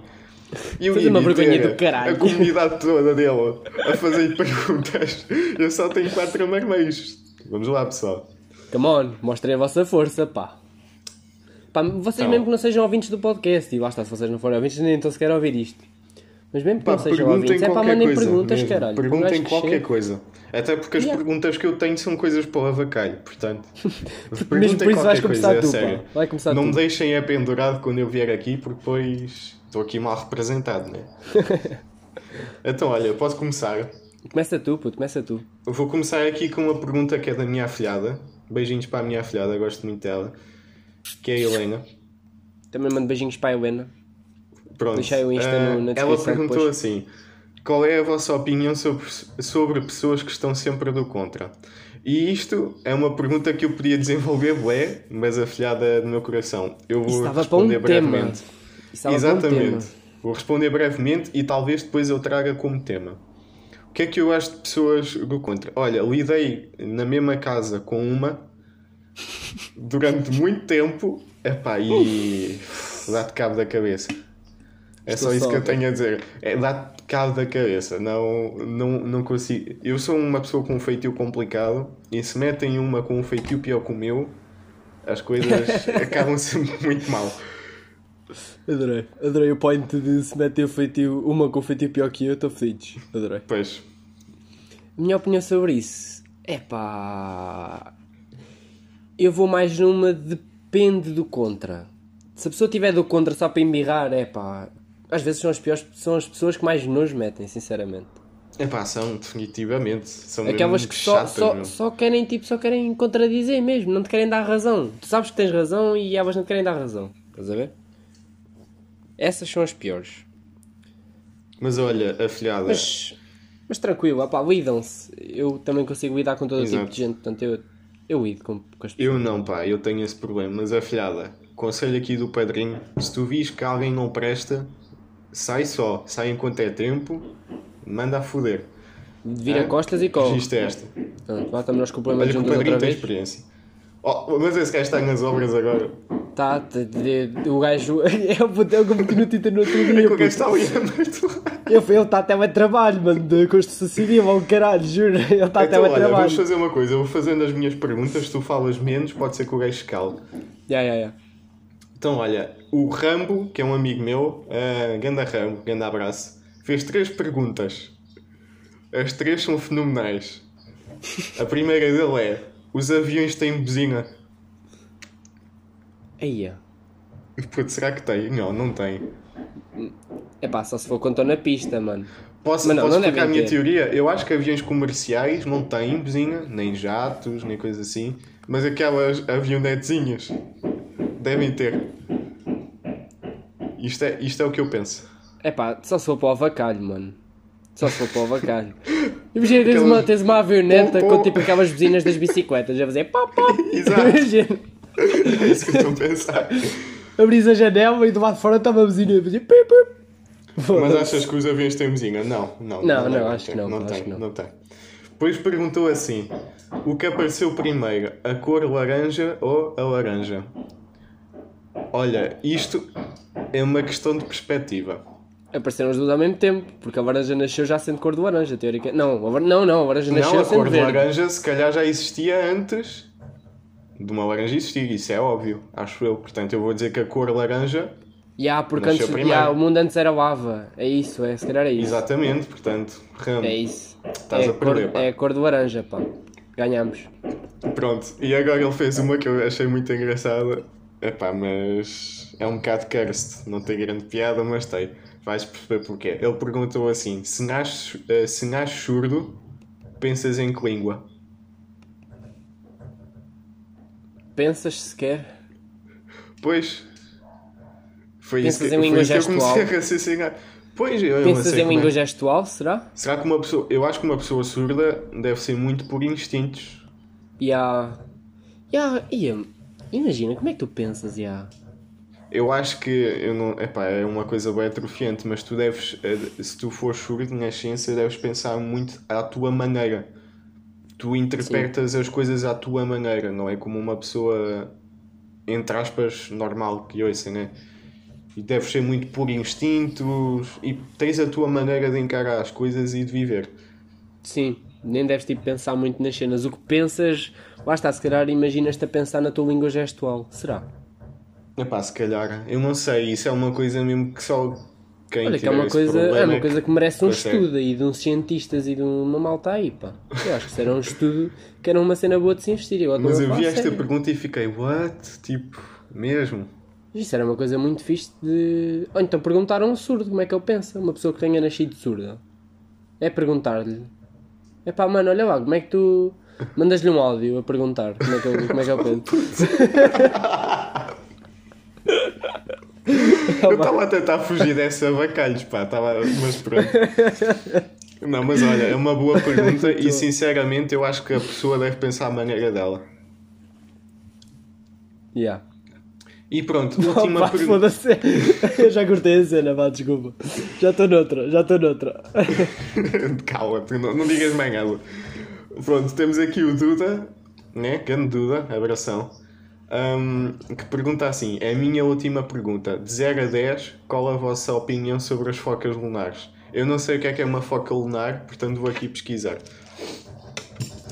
e Fazer uma vergonha do caralho. A comunidade toda dele a fazer perguntas. Eu só tenho quatro marmeiros. Vamos lá, pessoal. Come on, mostrem a vossa força, pá. Pá, vocês mesmo que não sejam ouvintes do podcast, e lá está, se vocês não forem ouvintes, nem estão sequer a ouvir isto. Mas mesmo que Pá, não sejam ouvintes, é pá, mandem coisa. perguntas, mesmo. caralho. Perguntem qualquer chega. coisa. Até porque as Yeah. perguntas que eu tenho são coisas para o avacalho, portanto. Mesmo por isso vais começar coisa, é tu, sério. pá. Vai começar Não tu. me deixem é pendurado quando eu vier aqui, porque depois estou aqui mal representado, né? então, olha, posso começar. Começa tu, puto, começa tu. Eu vou começar aqui com uma pergunta que é da minha afilhada. Beijinhos para a minha afilhada, gosto muito dela. Que é a Helena. Também mando beijinhos para a Helena. Pronto. Deixei o Insta Ah, no- na Ela descrição perguntou depois. assim: qual é a vossa opinião sobre, sobre pessoas que estão sempre do contra? E isto é uma pergunta que eu podia desenvolver, bué, mas afilhada no meu coração. Eu vou Estava para um responder tema. Exatamente. Vou responder brevemente e talvez depois eu traga como tema. O que é que eu acho de pessoas do contra? Olha, lidei na mesma casa com uma durante muito tempo epá, e dá-te cabo da cabeça. É Estou só isso só, que eu tenho a dizer. É dá-te cabo da cabeça. Não, não, não consigo. Eu sou uma pessoa com um feitio complicado e se metem uma com um feitio pior que o meu, as coisas acabam sempre muito mal. Adorei. Adorei o point de se meter o feitio, uma com o feitio pior que eu, estou feliz. Adorei. Pois, Minha opinião sobre isso é pá. Eu vou mais numa depende do contra. Se a pessoa tiver do contra só para embirrar, é pá. Às vezes são as piores, são as pessoas que mais nos metem, sinceramente. Epá, são definitivamente. São Aquelas que só, chatas, só, meu. só querem tipo, só querem contradizer mesmo, não te querem dar razão. Tu sabes que tens razão e elas não te querem dar razão. Estás a ver? Essas são as piores. Mas olha, afilhada, Mas, mas tranquilo, opá, lidam-se. Eu também consigo lidar com todo tipo de gente, portanto eu, eu lido com, com as pessoas. eu não, pá, eu tenho esse problema. Mas afilhada, conselho aqui do padrinho: se tu vis que alguém não presta, sai só, sai enquanto é tempo, manda a foder. Vira Hã? costas e corre. Regista esta. Pronto, lá estamos nós com o problema Olha que o juntas outra padrinho tem vez. experiência. Oh, mas esse gajo está nas obras agora. Tá, o gajo é o botão que eu meti no Twitter no outro É dia. que o gajo está ali a Ele está até a trabalho, mano, de construção civil, ao caralho, juro. Ele está até Então, a olha, vamos trabalho. fazer uma coisa. Eu vou fazendo as minhas perguntas, tu falas menos, pode ser que o gajo se cale. Ya, ya, ya. Então, olha, o Rambo, que é um amigo meu, uh, ganda Rambo, ganda abraço, fez três perguntas. As três são fenomenais. A primeira dele é: os aviões têm buzina? Eia. Putz, será que tem? Não, não tem. É pá, só se for quando estou na pista, mano. Posso, Mas não, posso não explicar a minha ter. teoria? Eu acho que aviões comerciais não têm buzina, nem jatos, nem coisa assim, mas aquelas avionetezinhas devem ter. Isto é, isto é o que eu penso. É pá, só se for para o avacalho, mano. Só se for para o avacalho. Imagina, tens uma, tens uma avioneta Pô, pô. com tipo aquelas buzinas das bicicletas, a fazer pop pop. Exato. Imagina, É isso que eu estou a pensar. abris a janela e do lado de fora está uma buzina a fazer pip pip. Mas achas que os aviões têm buzina? Não, não. Não, não, devem acho que não, Não acho tem, que não. não tem. Depois perguntou assim: o que apareceu primeiro, a cor laranja ou a laranja? Olha, isto é uma questão de perspectiva. Apareceram as duas ao mesmo tempo, porque a laranja nasceu já sendo cor de laranja, teórica. Não, a não, não, a laranja nasceu Não, a cor de verde. laranja se calhar já existia antes de uma laranja existir, isso é óbvio, acho eu. Portanto, eu vou dizer que a cor laranja, Ya, porque antes, ya, o mundo antes era lava. É isso, é, se calhar é isso. exatamente, portanto, Rambo. É isso. Estás é a perder, cor. É a cor de laranja, pá. Ganhamos. Pronto, e agora ele fez uma que eu achei muito engraçada. Epá, mas é um bocado cursed, não tem grande piada, mas tem. Vais perceber porquê. Ele perguntou assim: se nasces, eh, se nasces surdo, pensas em que língua? Pensas sequer? Pois. Foi Pensas isso que, em língua que eu gestual? comecei a. Pois, eu Pensas em é. língua gestual, será? Será que uma pessoa. Eu acho que uma pessoa surda deve ser muito por instintos. Ya. Ya, ia. Imagina, como é que tu pensas, ya? Eu acho que eu não, epá, é uma coisa bem atrofiante, mas tu deves, eh, se tu fores surdo na ciência, deves pensar muito à tua maneira. Tu interpretas as coisas à tua maneira, não é como uma pessoa, entre aspas, normal que ouça, né? E deves ser muito por instintos e tens a tua maneira de encarar as coisas e de viver. Sim, nem deves tipo pensar muito nas cenas. O que pensas, lá está, se calhar imaginas-te a pensar na tua língua gestual. Será? Epá, se calhar, eu não sei, isso é uma coisa mesmo que só quem Olha, que é uma coisa, é uma coisa que merece um consegue. estudo aí de uns cientistas e de uma malta aí, pá. Eu acho que era um estudo que era uma cena boa de se investir. Eu Mas eu vi esta sério. pergunta e fiquei, what? Tipo, mesmo? Isso era uma coisa muito fixe de. Ou então perguntar a um surdo como é que ele pensa, uma pessoa que tenha nascido surda. É perguntar-lhe. É pá, mano, olha lá, como é que tu. Mandas-lhe um áudio a perguntar como é que ele, como é que ele pensa. Eu estava a tentar fugir dessa bacalhos, pá, estava. Mas pronto. Não, mas olha, é uma boa pergunta e sinceramente eu acho que a pessoa deve pensar a maneira dela. Yeah. E pronto, última pergunta. Eu já cortei a cena, vá, desculpa. Já estou noutra, já estou noutra. Cala-te, não, não digas mais nada. Pronto, temos aqui o Duda, né? Grande Duda, abração. Hum, que pergunta assim: é a minha última pergunta. De 0 a 10, qual a vossa opinião sobre as focas lunares? Eu não sei o que é que é uma foca lunar, portanto vou aqui pesquisar.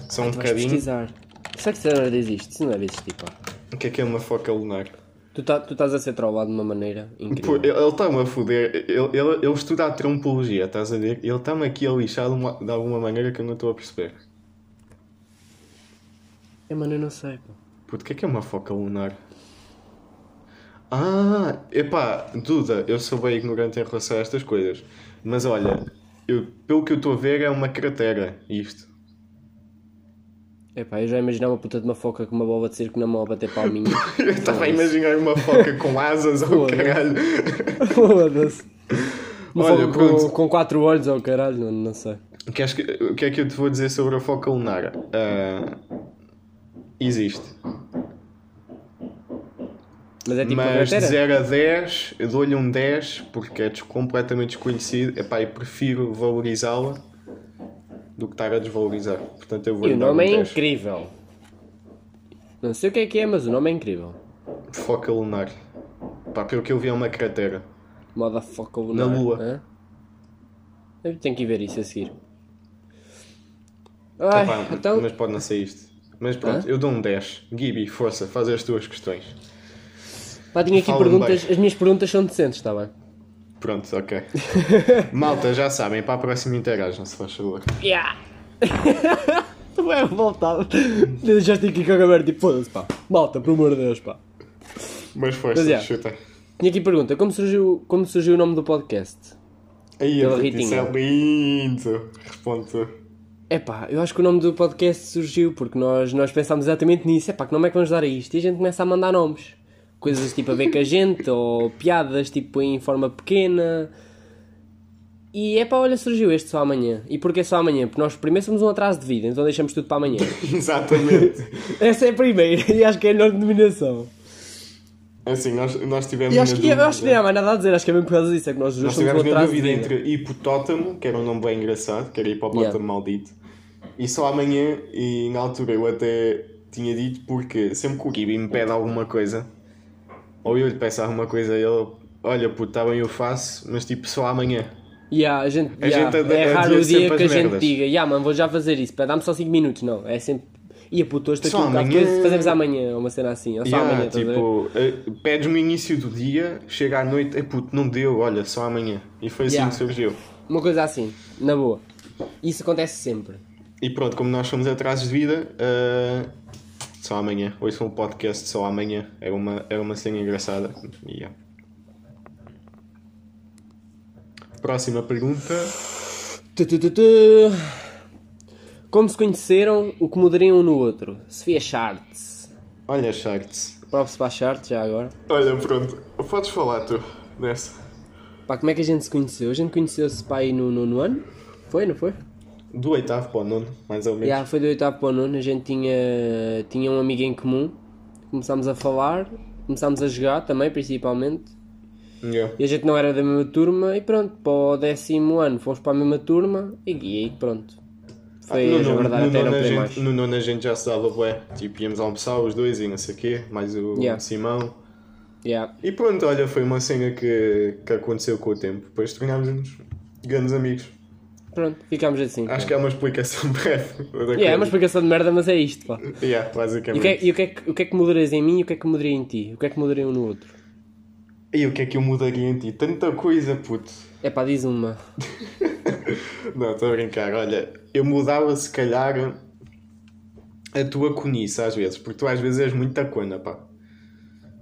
Só um bocadinho. pesquisar. Será que não existe? Isso não deve existir, pá. O que é que é uma foca lunar? Tu, tá, tu estás a ser trollado de uma maneira Pô, incrível. ele ele está-me a foder. Ele, ele, ele estuda a trompologia, estás a ver? Ele está-me aqui a lixar de alguma maneira que eu não estou a perceber. É, mano, eu não sei, pá. Puto, o que é que é uma foca lunar? Ah, epá, Duda, eu sou bem ignorante em relação a estas coisas. Mas olha, eu, pelo que eu estou a ver é uma cratera, isto. É pá, eu já imaginava uma puta de uma foca com uma bola de circo na mão a bater palminhas. Eu estava a imaginar uma foca com asas, oh Foda-se. caralho. Foda-se. Uma Olha, foca pronto. com, com quatro olhos, ou caralho, não, não sei. O que, que- o que é que eu te vou dizer sobre a foca lunar? Ah, existe. Mas é tipo Mas de cratera? 0 a 10, eu dou-lhe um 10 porque é completamente desconhecido. Epá, eu prefiro valorizá-la do que estar a desvalorizar. Portanto, eu vou E o dar um nome é 10. incrível. Não sei o que é que é, mas o nome é incrível. Foca lunar. Pá, pelo que eu vi é uma cratera. Moda foca lunar. Na Lua. hã? Eu tenho que ir ver isso a seguir. Ai, Epá, então, Mas pode não ser isto. Mas pronto, Hã? eu dou um 10. Gibi, força, faz as tuas questões. pá, tinha aqui perguntas. bem. As minhas perguntas são decentes, está bem? Pronto, ok. Malta, já sabem, para a próxima interagem, se faz favor. Yeah! Tu é revoltado. Deixaste aqui com a câmera tipo, foda-se pá. Malta, por amor de Deus, pá. Mas força, Mas é. chuta. Tinha aqui pergunta: como surgiu, como surgiu o nome do podcast? Aí, isso Ritinha. é lindo. Responde. Epá, eu acho que o nome do podcast surgiu porque nós, nós pensámos exatamente nisso. Epá, que nome é que vamos dar a isto? E a gente começa a mandar nomes. Coisas tipo a ver com a gente, ou piadas tipo em forma pequena. E epá, olha, surgiu este só amanhã. E porquê só amanhã? Porque nós primeiro somos um atraso de vida, então deixamos tudo para amanhã. Exatamente. Essa é a primeira e acho que é a melhor denominação. Assim, nós, nós tivemos E acho que, dúvida- acho que não há mais nada a dizer, acho que é mesmo por causa disso, é que nós Nós tivemos de dúvida vida. entre hipotótamo, que era um nome bem engraçado, que era hipopótamo Yeah. maldito, e só amanhã, e na altura eu até tinha dito, porque sempre que o Gibi me pede alguma coisa, ou eu lhe peço alguma coisa, ele, olha puto, está bem eu faço, mas tipo só amanhã. Yeah, a gente, A yeah, gente é raro o dia que a gente merdas. diga, yeah, mano, vou já fazer isso, dá-me só 5 minutos, não, é sempre, ia puto, hoje estou aqui um amanhã. fazemos amanhã, uma cena assim, ou só Yeah, amanhã, a tipo, eh, pedes no início do dia, chega à noite, é puto, não deu, olha, só amanhã. E foi assim Yeah. que surgiu. Uma coisa assim, na boa. Isso acontece sempre. E pronto, como nós somos atrasos de vida, eh, só amanhã. Hoje foi um podcast só amanhã. Era uma, era uma cena engraçada. E, yeah. Próxima pergunta. Como se conheceram, o que mudariam um no outro? Sofia Charts. Olha, Charts. Props para a Charts, já agora. Olha, pronto. Podes falar tu dessa. Pá, como é que a gente se conheceu? A gente conheceu-se pá aí no nono ano? Foi, não foi? Do oitavo para o nono, mais ou menos. Já, foi do oitavo para o nono, a gente tinha, tinha um amigo em comum, começámos a falar, começámos a jogar também, principalmente, Yeah. e a gente não era da mesma turma, e pronto, para o décimo ano fomos para a mesma turma, e, e pronto. Foi, Ah, no, nono, verdade, no, até nono gente, mais. no nono a gente já se dava bué. Tipo, íamos almoçar os dois e não sei o quê. Mais o Yeah. Simão. Yeah. E pronto, olha, foi uma cena que, que aconteceu com o tempo. Depois tornámos-nos grandes amigos. Pronto, ficámos assim. Acho que é uma explicação breve. Yeah, é uma explicação de merda, mas é isto, pá. Yeah, E, basicamente. o que, é, e o, que é que, o que é que mudarias em mim e o que é que mudaria em ti? O que é que mudaria um no outro? E o que é que eu mudaria em ti? Tanta coisa, puto. É pá, diz uma. Não, estou a brincar. Olha, eu mudava se calhar a tua conice às vezes, porque tu às vezes és muito tacona, pá.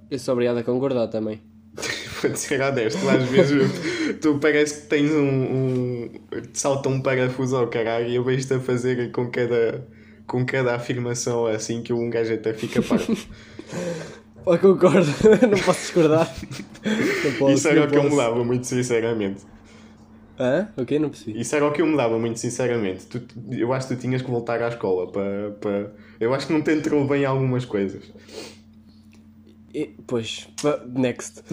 Eu sou obrigado a concordar também. Pode ser honesto, tu às vezes tu parece que tens um. um salta um parafuso ao caralho e eu vejo-te a fazer com cada, com cada afirmação assim que um gajo até fica parvo. Oh, concordo, não posso discordar. Não posso, Isso era o que eu posso. mudava, muito sinceramente. Hã? O quê? Não percebi. Isso era o que eu mudava, muito sinceramente. Tu- eu acho que tu tinhas que voltar à escola para. para... Eu acho que não te entrou bem algumas coisas. E- pois, next.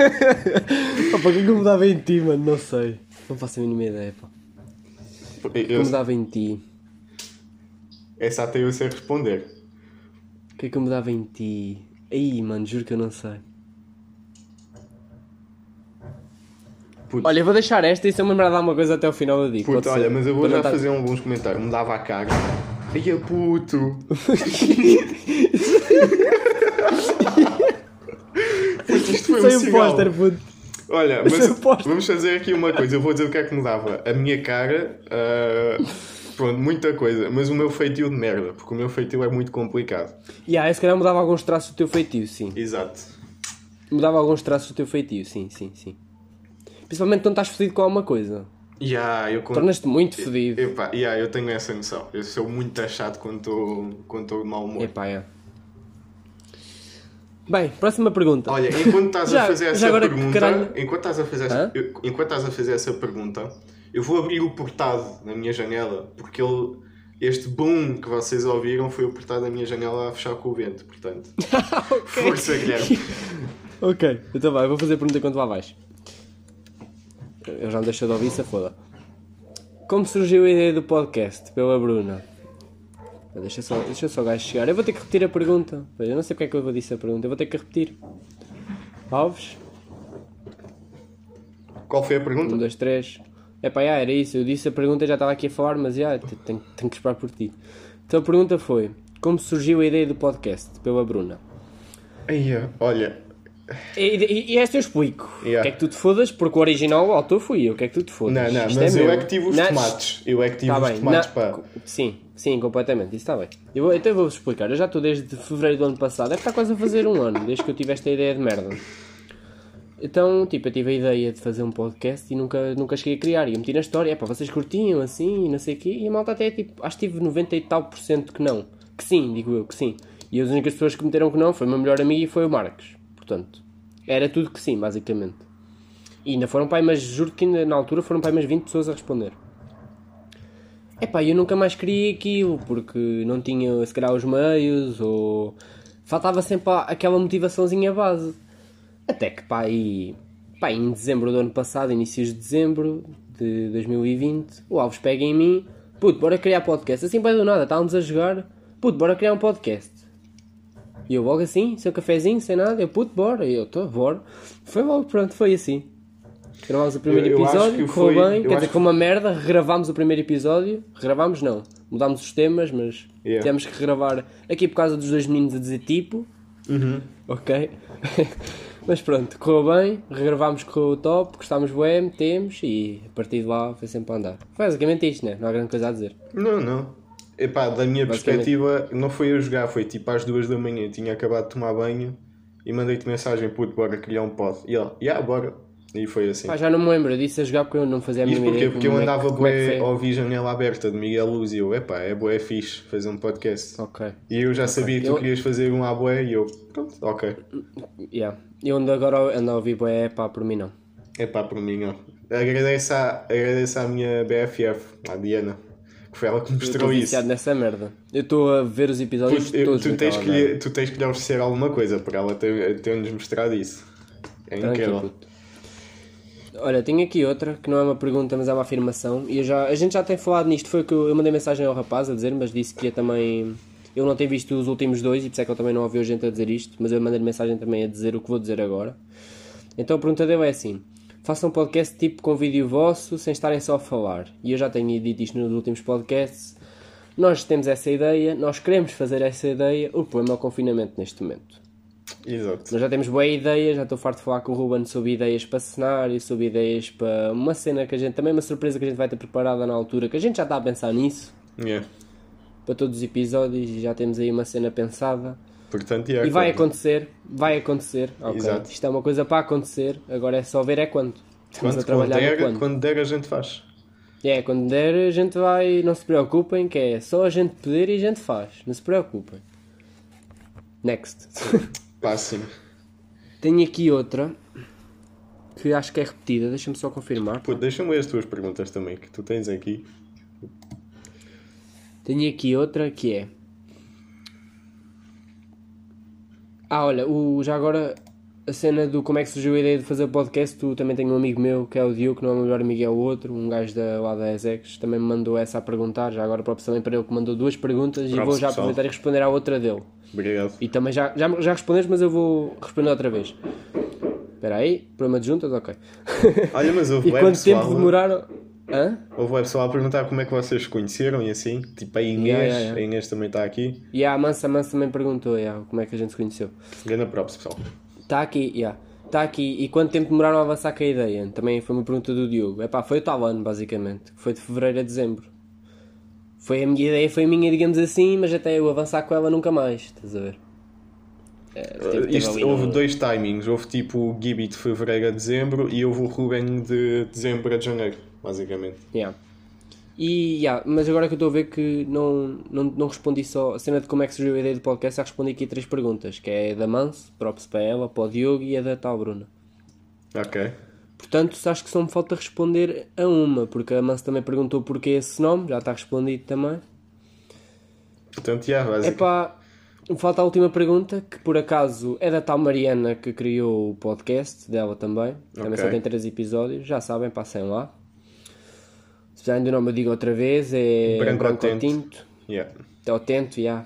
Opa, o que é que eu mudava em ti, mano? Não sei. Não faço a mínima ideia, pá. O que é que eu mudava em ti? essa até eu sei responder. O que é que eu mudava em ti? Aí, mano, juro que eu não sei. Olha, eu vou deixar esta e se eu me lembrar de alguma coisa até ao final eu digo. puto, pode ser? olha, mas eu vou Para já estar- fazer alguns comentários. Mudava a cara. Ai, puto! Foi um Sem o cigarro. póster, puto. Olha, Mas vamos fazer aqui uma coisa. Eu vou dizer o que é que mudava. A minha cara, ah, pronto, muita coisa. Mas o meu feitio de merda, porque o meu feitio é muito complicado. E yeah, se calhar mudava alguns traços do teu feitio, sim. Exato. Mudava alguns traços do teu feitio, sim, sim, sim. Principalmente quando estás fedido com alguma coisa. Yeah, eu, Tornas-te muito fedido. Epá, yeah, eu tenho essa noção. Eu sou muito chato quando estou de mau humor. Epá, é. Bem, próxima pergunta. Olha, enquanto estás Já- a fazer essa pergunta, caralho- enquanto estás a fazer essa, eu- enquanto estás a fazer essa pergunta, eu vou abrir o portado na minha janela, porque ele, este boom que vocês ouviram foi o portado da minha janela a fechar com o vento, portanto. Força, Guilherme. Ok, então vai, vou fazer a pergunta enquanto lá vais. Eu já me deixei de ouvir, se foda. Como surgiu a ideia do podcast pela Bruna? Deixa só, deixa só o gajo chegar. Eu vou ter que repetir a pergunta. Eu não sei porque é que eu vou dizer a pergunta. Eu vou ter que repetir. Alves? Qual foi a pergunta? Um, dois, três. É pá, já, era isso. Eu disse a pergunta, já estava aqui a falar, mas te- tenho, tenho que esperar por ti. Então a pergunta foi: Como surgiu a ideia do podcast pela Bruna? Aí, olha, E, e, e esta eu explico. Yeah. O que é que tu te fodas? Porque o original o autor fui eu. O que é que tu te fodas? não, não, Isto mas eu meu. é que tive os Não, tomates. Eu é que tive Tá os bem, tomates, pá. co- Sim, sim, completamente. Isso está bem. Eu, então eu vou-vos explicar. Eu já estou desde fevereiro do ano passado. Deve estar quase a fazer um ano, desde que eu tive esta ideia de merda. Então, tipo, eu tive a ideia de fazer um podcast e nunca, nunca cheguei a criar. E eu meti na história, é pá, vocês curtiam assim e não sei o quê. E a malta até, tipo, acho que tive 90 e tal por cento que não. Que sim, digo eu, que sim. E as únicas pessoas que meteram que não foi o meu melhor amigo e foi o Marcos. Portanto, era tudo que sim, basicamente. E ainda foram pai, mas juro que ainda na altura foram pai mais 20 pessoas a responder. Epá, eu nunca mais queria aquilo, porque não tinha se calhar os meios, ou faltava sempre aquela motivaçãozinha base. Até que pá, aí, pá, em dezembro do ano passado, inícios de dezembro de 2020, o Alves pega em mim, puto, bora criar podcast. Assim vai do nada, estávamos a jogar, puto, bora criar um podcast. E eu logo assim, sem um cafezinho, sem nada, eu puto, bora. E eu, tô, bora. Foi logo, pronto, foi assim. Gravámos o primeiro Eu- eu episódio, correu foi- bem, eu quer dizer, que- foi uma merda, regravámos o primeiro episódio. Regravámos não, mudámos os temas, mas Yeah. tivemos que regravar aqui por causa dos dois meninos a dizer tipo. Uhum. Ok? mas pronto, correu bem, regravámos, correu top, gostámos bem, metemos e a partir de lá foi sempre a andar. Foi basicamente isto, né? Não há grande coisa a dizer. Não, não. Epá, da minha perspectiva, não foi a jogar, foi tipo às duas da manhã, tinha acabado de tomar banho e mandei-te mensagem, puto, bora criar um pod. E ele, yeah, bora. E foi assim. Pá, já não me lembro, disse a jogar porque eu não fazia a Isto mínima porquê? ideia Porque eu é andava é bué ouvir janela aberta de Miguel Luz e eu, epá, é bué fixe fazer um podcast. Ok. E eu já sabia que tu Eu- querias fazer um à bué e eu, pronto, ok. Yeah. Eu ando agora ando a ouvir bué, pá, por mim não. Epá, por mim não. Agradeço à, agradeço à minha BFF, à Diana, que foi ela que me Eu mostrou isso. nessa merda. Eu estou a ver os episódios eu- todos tu, tens que lhe, tu tens que lhe oferecer alguma coisa para ela ter- ter-nos mostrado isso. É Tranquilo, incrível. Olha, tenho aqui outra que não é uma pergunta, mas é uma afirmação. E já, a gente já tem falado nisto. Foi que eu, eu mandei mensagem ao rapaz a dizer, mas disse que ia também. Eu não tenho visto os últimos dois e por isso é que ele também não ouviu gente a dizer isto. Mas eu mandei mensagem também a dizer o que vou dizer agora. Então a pergunta dele é assim: façam um podcast tipo com vídeo vosso, sem estarem só a falar. E eu já tenho dito isto nos últimos podcasts. Nós temos essa ideia, nós queremos fazer essa ideia. O problema é o confinamento neste momento. Exato. Nós já temos boa ideia, já estou farto de falar com o Ruben sobre ideias para cenário, sobre ideias para uma cena que a gente, também uma surpresa que a gente vai ter preparada na altura, que a gente já está a pensar nisso, Yeah. para todos os episódios, e já temos aí uma cena pensada. Portanto, yeah, E vai quando- acontecer, vai acontecer, ok. Exato. Isto é uma coisa para acontecer, agora é só ver é quando. Estamos quando, a trabalhar quando, der, quando. quando der, a gente faz. É, quando der a gente vai, não se preocupem, que é só a gente pedir e a gente faz, não se preocupem. Next. Pássimo. Tenho aqui outra que acho que é repetida, deixa-me só confirmar. Pô, deixa-me as tuas perguntas também, que tu tens aqui. Tenho aqui outra que é. Ah, olha, o, já agora a cena do como é que surgiu a ideia de fazer podcast. Tu também tenho um amigo meu que é o Diogo, que não é o melhor amigo, é o outro, um gajo da, lá da Ezex, também me mandou essa a perguntar. Já agora, próprio também para ele que mandou duas perguntas e Props, vou já pessoal. aproveitar e responder à outra dele. Obrigado. E também já, já, já respondeste, mas eu vou responder outra vez. Espera aí, problema de juntas? Ok. Olha, mas houve e quanto pessoal, tempo demoraram? Hã? Houve web pessoal a perguntar como é que vocês se conheceram e assim. Tipo, a Inês, Yeah, yeah, yeah. a Inês também está aqui. E a Mansa, a Mansa também perguntou yeah, como é que a gente se conheceu. Grande props, pessoal. Está aqui, yeah. Está aqui. E quanto tempo demoraram a avançar com a ideia? Também foi uma pergunta do Diogo. Epá, foi o tal ano, basicamente. Foi de fevereiro a dezembro. Foi a minha ideia, foi a minha, digamos assim, mas até eu avançar com ela nunca mais. Estás a ver? É, teve- teve Isto, ali houve no- dois timings. Houve tipo o Gibi de fevereiro a dezembro e houve o Ruben de dezembro a janeiro, basicamente. Yeah. E, yeah, mas agora que eu estou a ver que não, não, não respondi só a cena de como é que surgiu a ideia do podcast, já respondi aqui três perguntas, que é a da Manso, props para ela, para o Diogo e a da tal Bruna. Ok. Portanto, acho que só me falta responder a uma, porque a Manso também perguntou porquê esse nome, já está respondido também. Portanto, já, É basicamente. pá, falta a última pergunta, que por acaso é da tal Mariana que criou o podcast, dela também. Também Ok. só tem três episódios, já sabem, passem lá. Se precisarem do nome, eu digo outra vez: é Branco Branco, ou ou Tinto. Tinto. Yeah. Ou Tento, já.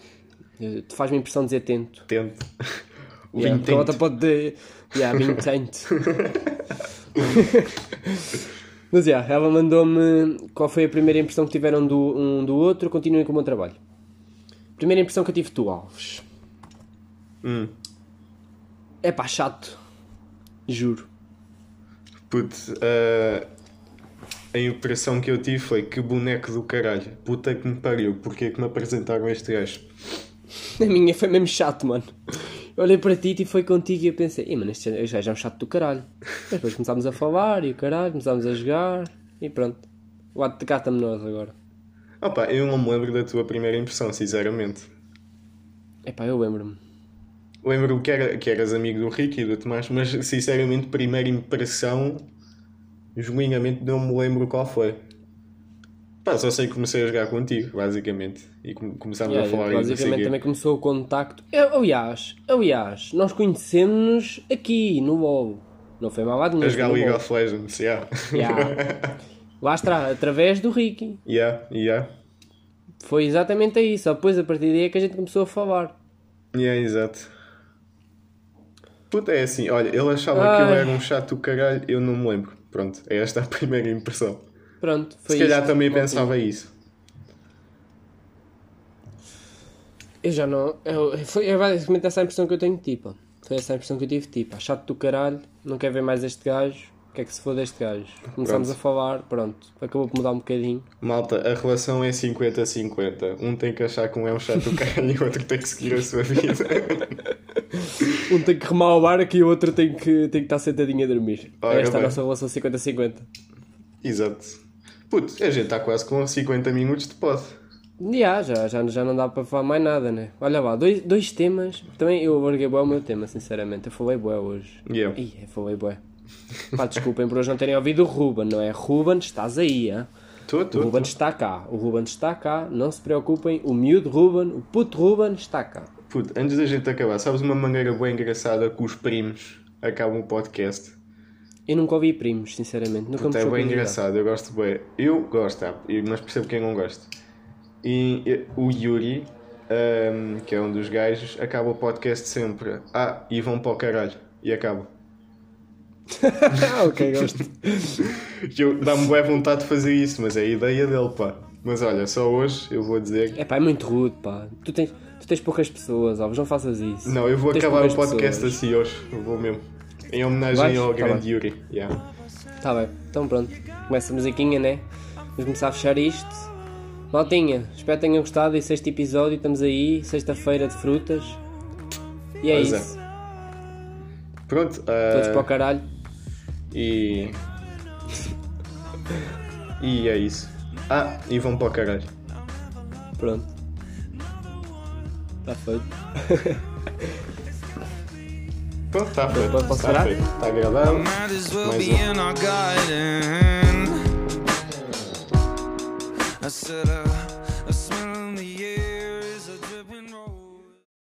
Eh, Faz-me impressão dizer Tento. Tente. O Yeah, vinho pode. Yeah, vinho Tento. Mas já, ela mandou-me qual foi a primeira impressão que tiveram do, um do outro. Continuem com o meu trabalho. Primeira impressão que eu tive tu, Alves. Hum. É pá, chato. Juro. Putz, ah, a impressão que eu tive foi que boneco do caralho. Puta que me pariu. Porquê que me apresentaram este gajo? A minha foi mesmo chato, mano. Eu olhei para ti e foi contigo e eu pensei, Ih, mano, este gajo é um chato do caralho. Mas depois começámos a falar e o caralho, começámos a jogar e pronto. O ato de cata-me nós agora. Opa, eu não me lembro da tua primeira impressão, sinceramente. Epá, eu lembro-me. Lembro que, era, que eras amigo do Ricky e do Tomás, mas sinceramente, primeira impressão, genuinamente não me lembro qual foi. Pá, só sei que comecei a jogar contigo, basicamente. E come- começámos Yeah, a falar basicamente também começou o contacto. Eu, aliás, aliás, nós conhecemos-nos aqui no LoL. Não foi mal lado A nenhum. jogar foi no League of Legends, yeah. Yeah. Lá está, através do Ricky. yeah, yeah. Foi exatamente aí. Só depois, a partir daí, é que a gente começou a falar. Yeah, exato. Puta, é assim, olha, ele achava que eu Ai. era um chato do caralho, eu não me lembro. Pronto, é esta a primeira impressão. Pronto, foi Se calhar isto. também pensava isso. Eu já não. Eu, foi é basicamente essa a impressão que eu tenho de ti, pá. Foi essa a impressão que eu tive de ti, pá. Chato do caralho, não quer ver mais este gajo. O que é que se for deste gajo? Começámos Pronto. a falar, pronto. Acabou por mudar um bocadinho. Malta, a relação é 50-50. Um tem que achar que um é um chato do caralho e o outro tem que seguir a sua vida. Um tem que remar ao barco e o outro tem que, tem que estar sentadinho a dormir. Ora Esta é a nossa relação 50-50. Exato. Putz, a gente está quase com 50 minutos de pod. Já, já, já, já não dá para falar mais nada, né? Olha lá, dois, dois temas. Também eu larguei bué o meu tema, sinceramente. Eu falei bué hoje. Yeah. Ih, eu falei bué. Pá, desculpem por hoje não terem ouvido o Ruben, não é? Ruben, estás aí, hein? Tô, O tô, Ruben tô. está cá, o Ruben está cá, não se preocupem, o miúdo Ruben, o puto Ruben está cá. Puto, antes da gente acabar, sabes uma maneira bem engraçada que os primos acabam o podcast? Eu nunca ouvi primos, sinceramente, nunca Puta, me é bem engraçado, eu gosto bem. Eu gosto, tá? Mas percebo quem não gosta. E o Yuri, ahm, que é um dos gajos, acaba o podcast sempre. Ah, e vão para o caralho. E acaba. ok, gosto. Dá-me boa vontade de fazer isso, mas é a ideia dele, pá. Mas olha, só hoje eu vou dizer. É pá, é muito rude, pá. Tu tens, tu tens poucas pessoas, Alves, não faças isso. Não, eu vou acabar o podcast pessoas. assim hoje. Eu vou mesmo. Em homenagem Vais? ao Tá grande bem. Yuri. Yeah. Tá bem, então pronto. Começa a musiquinha, né? Vamos começar a fechar isto. Maltinha, espero que tenham gostado desse sexto episódio. Estamos aí, sexta-feira de frutas. E é Pois é. isso. Pronto. Todos ah, para o caralho. E. E é isso. Ah, e vão para o caralho. Pronto. Está feito. Pronto, está feito. Pode- posso parar? Está gravado. Might as well Mais be um. in our garden. I said, uh,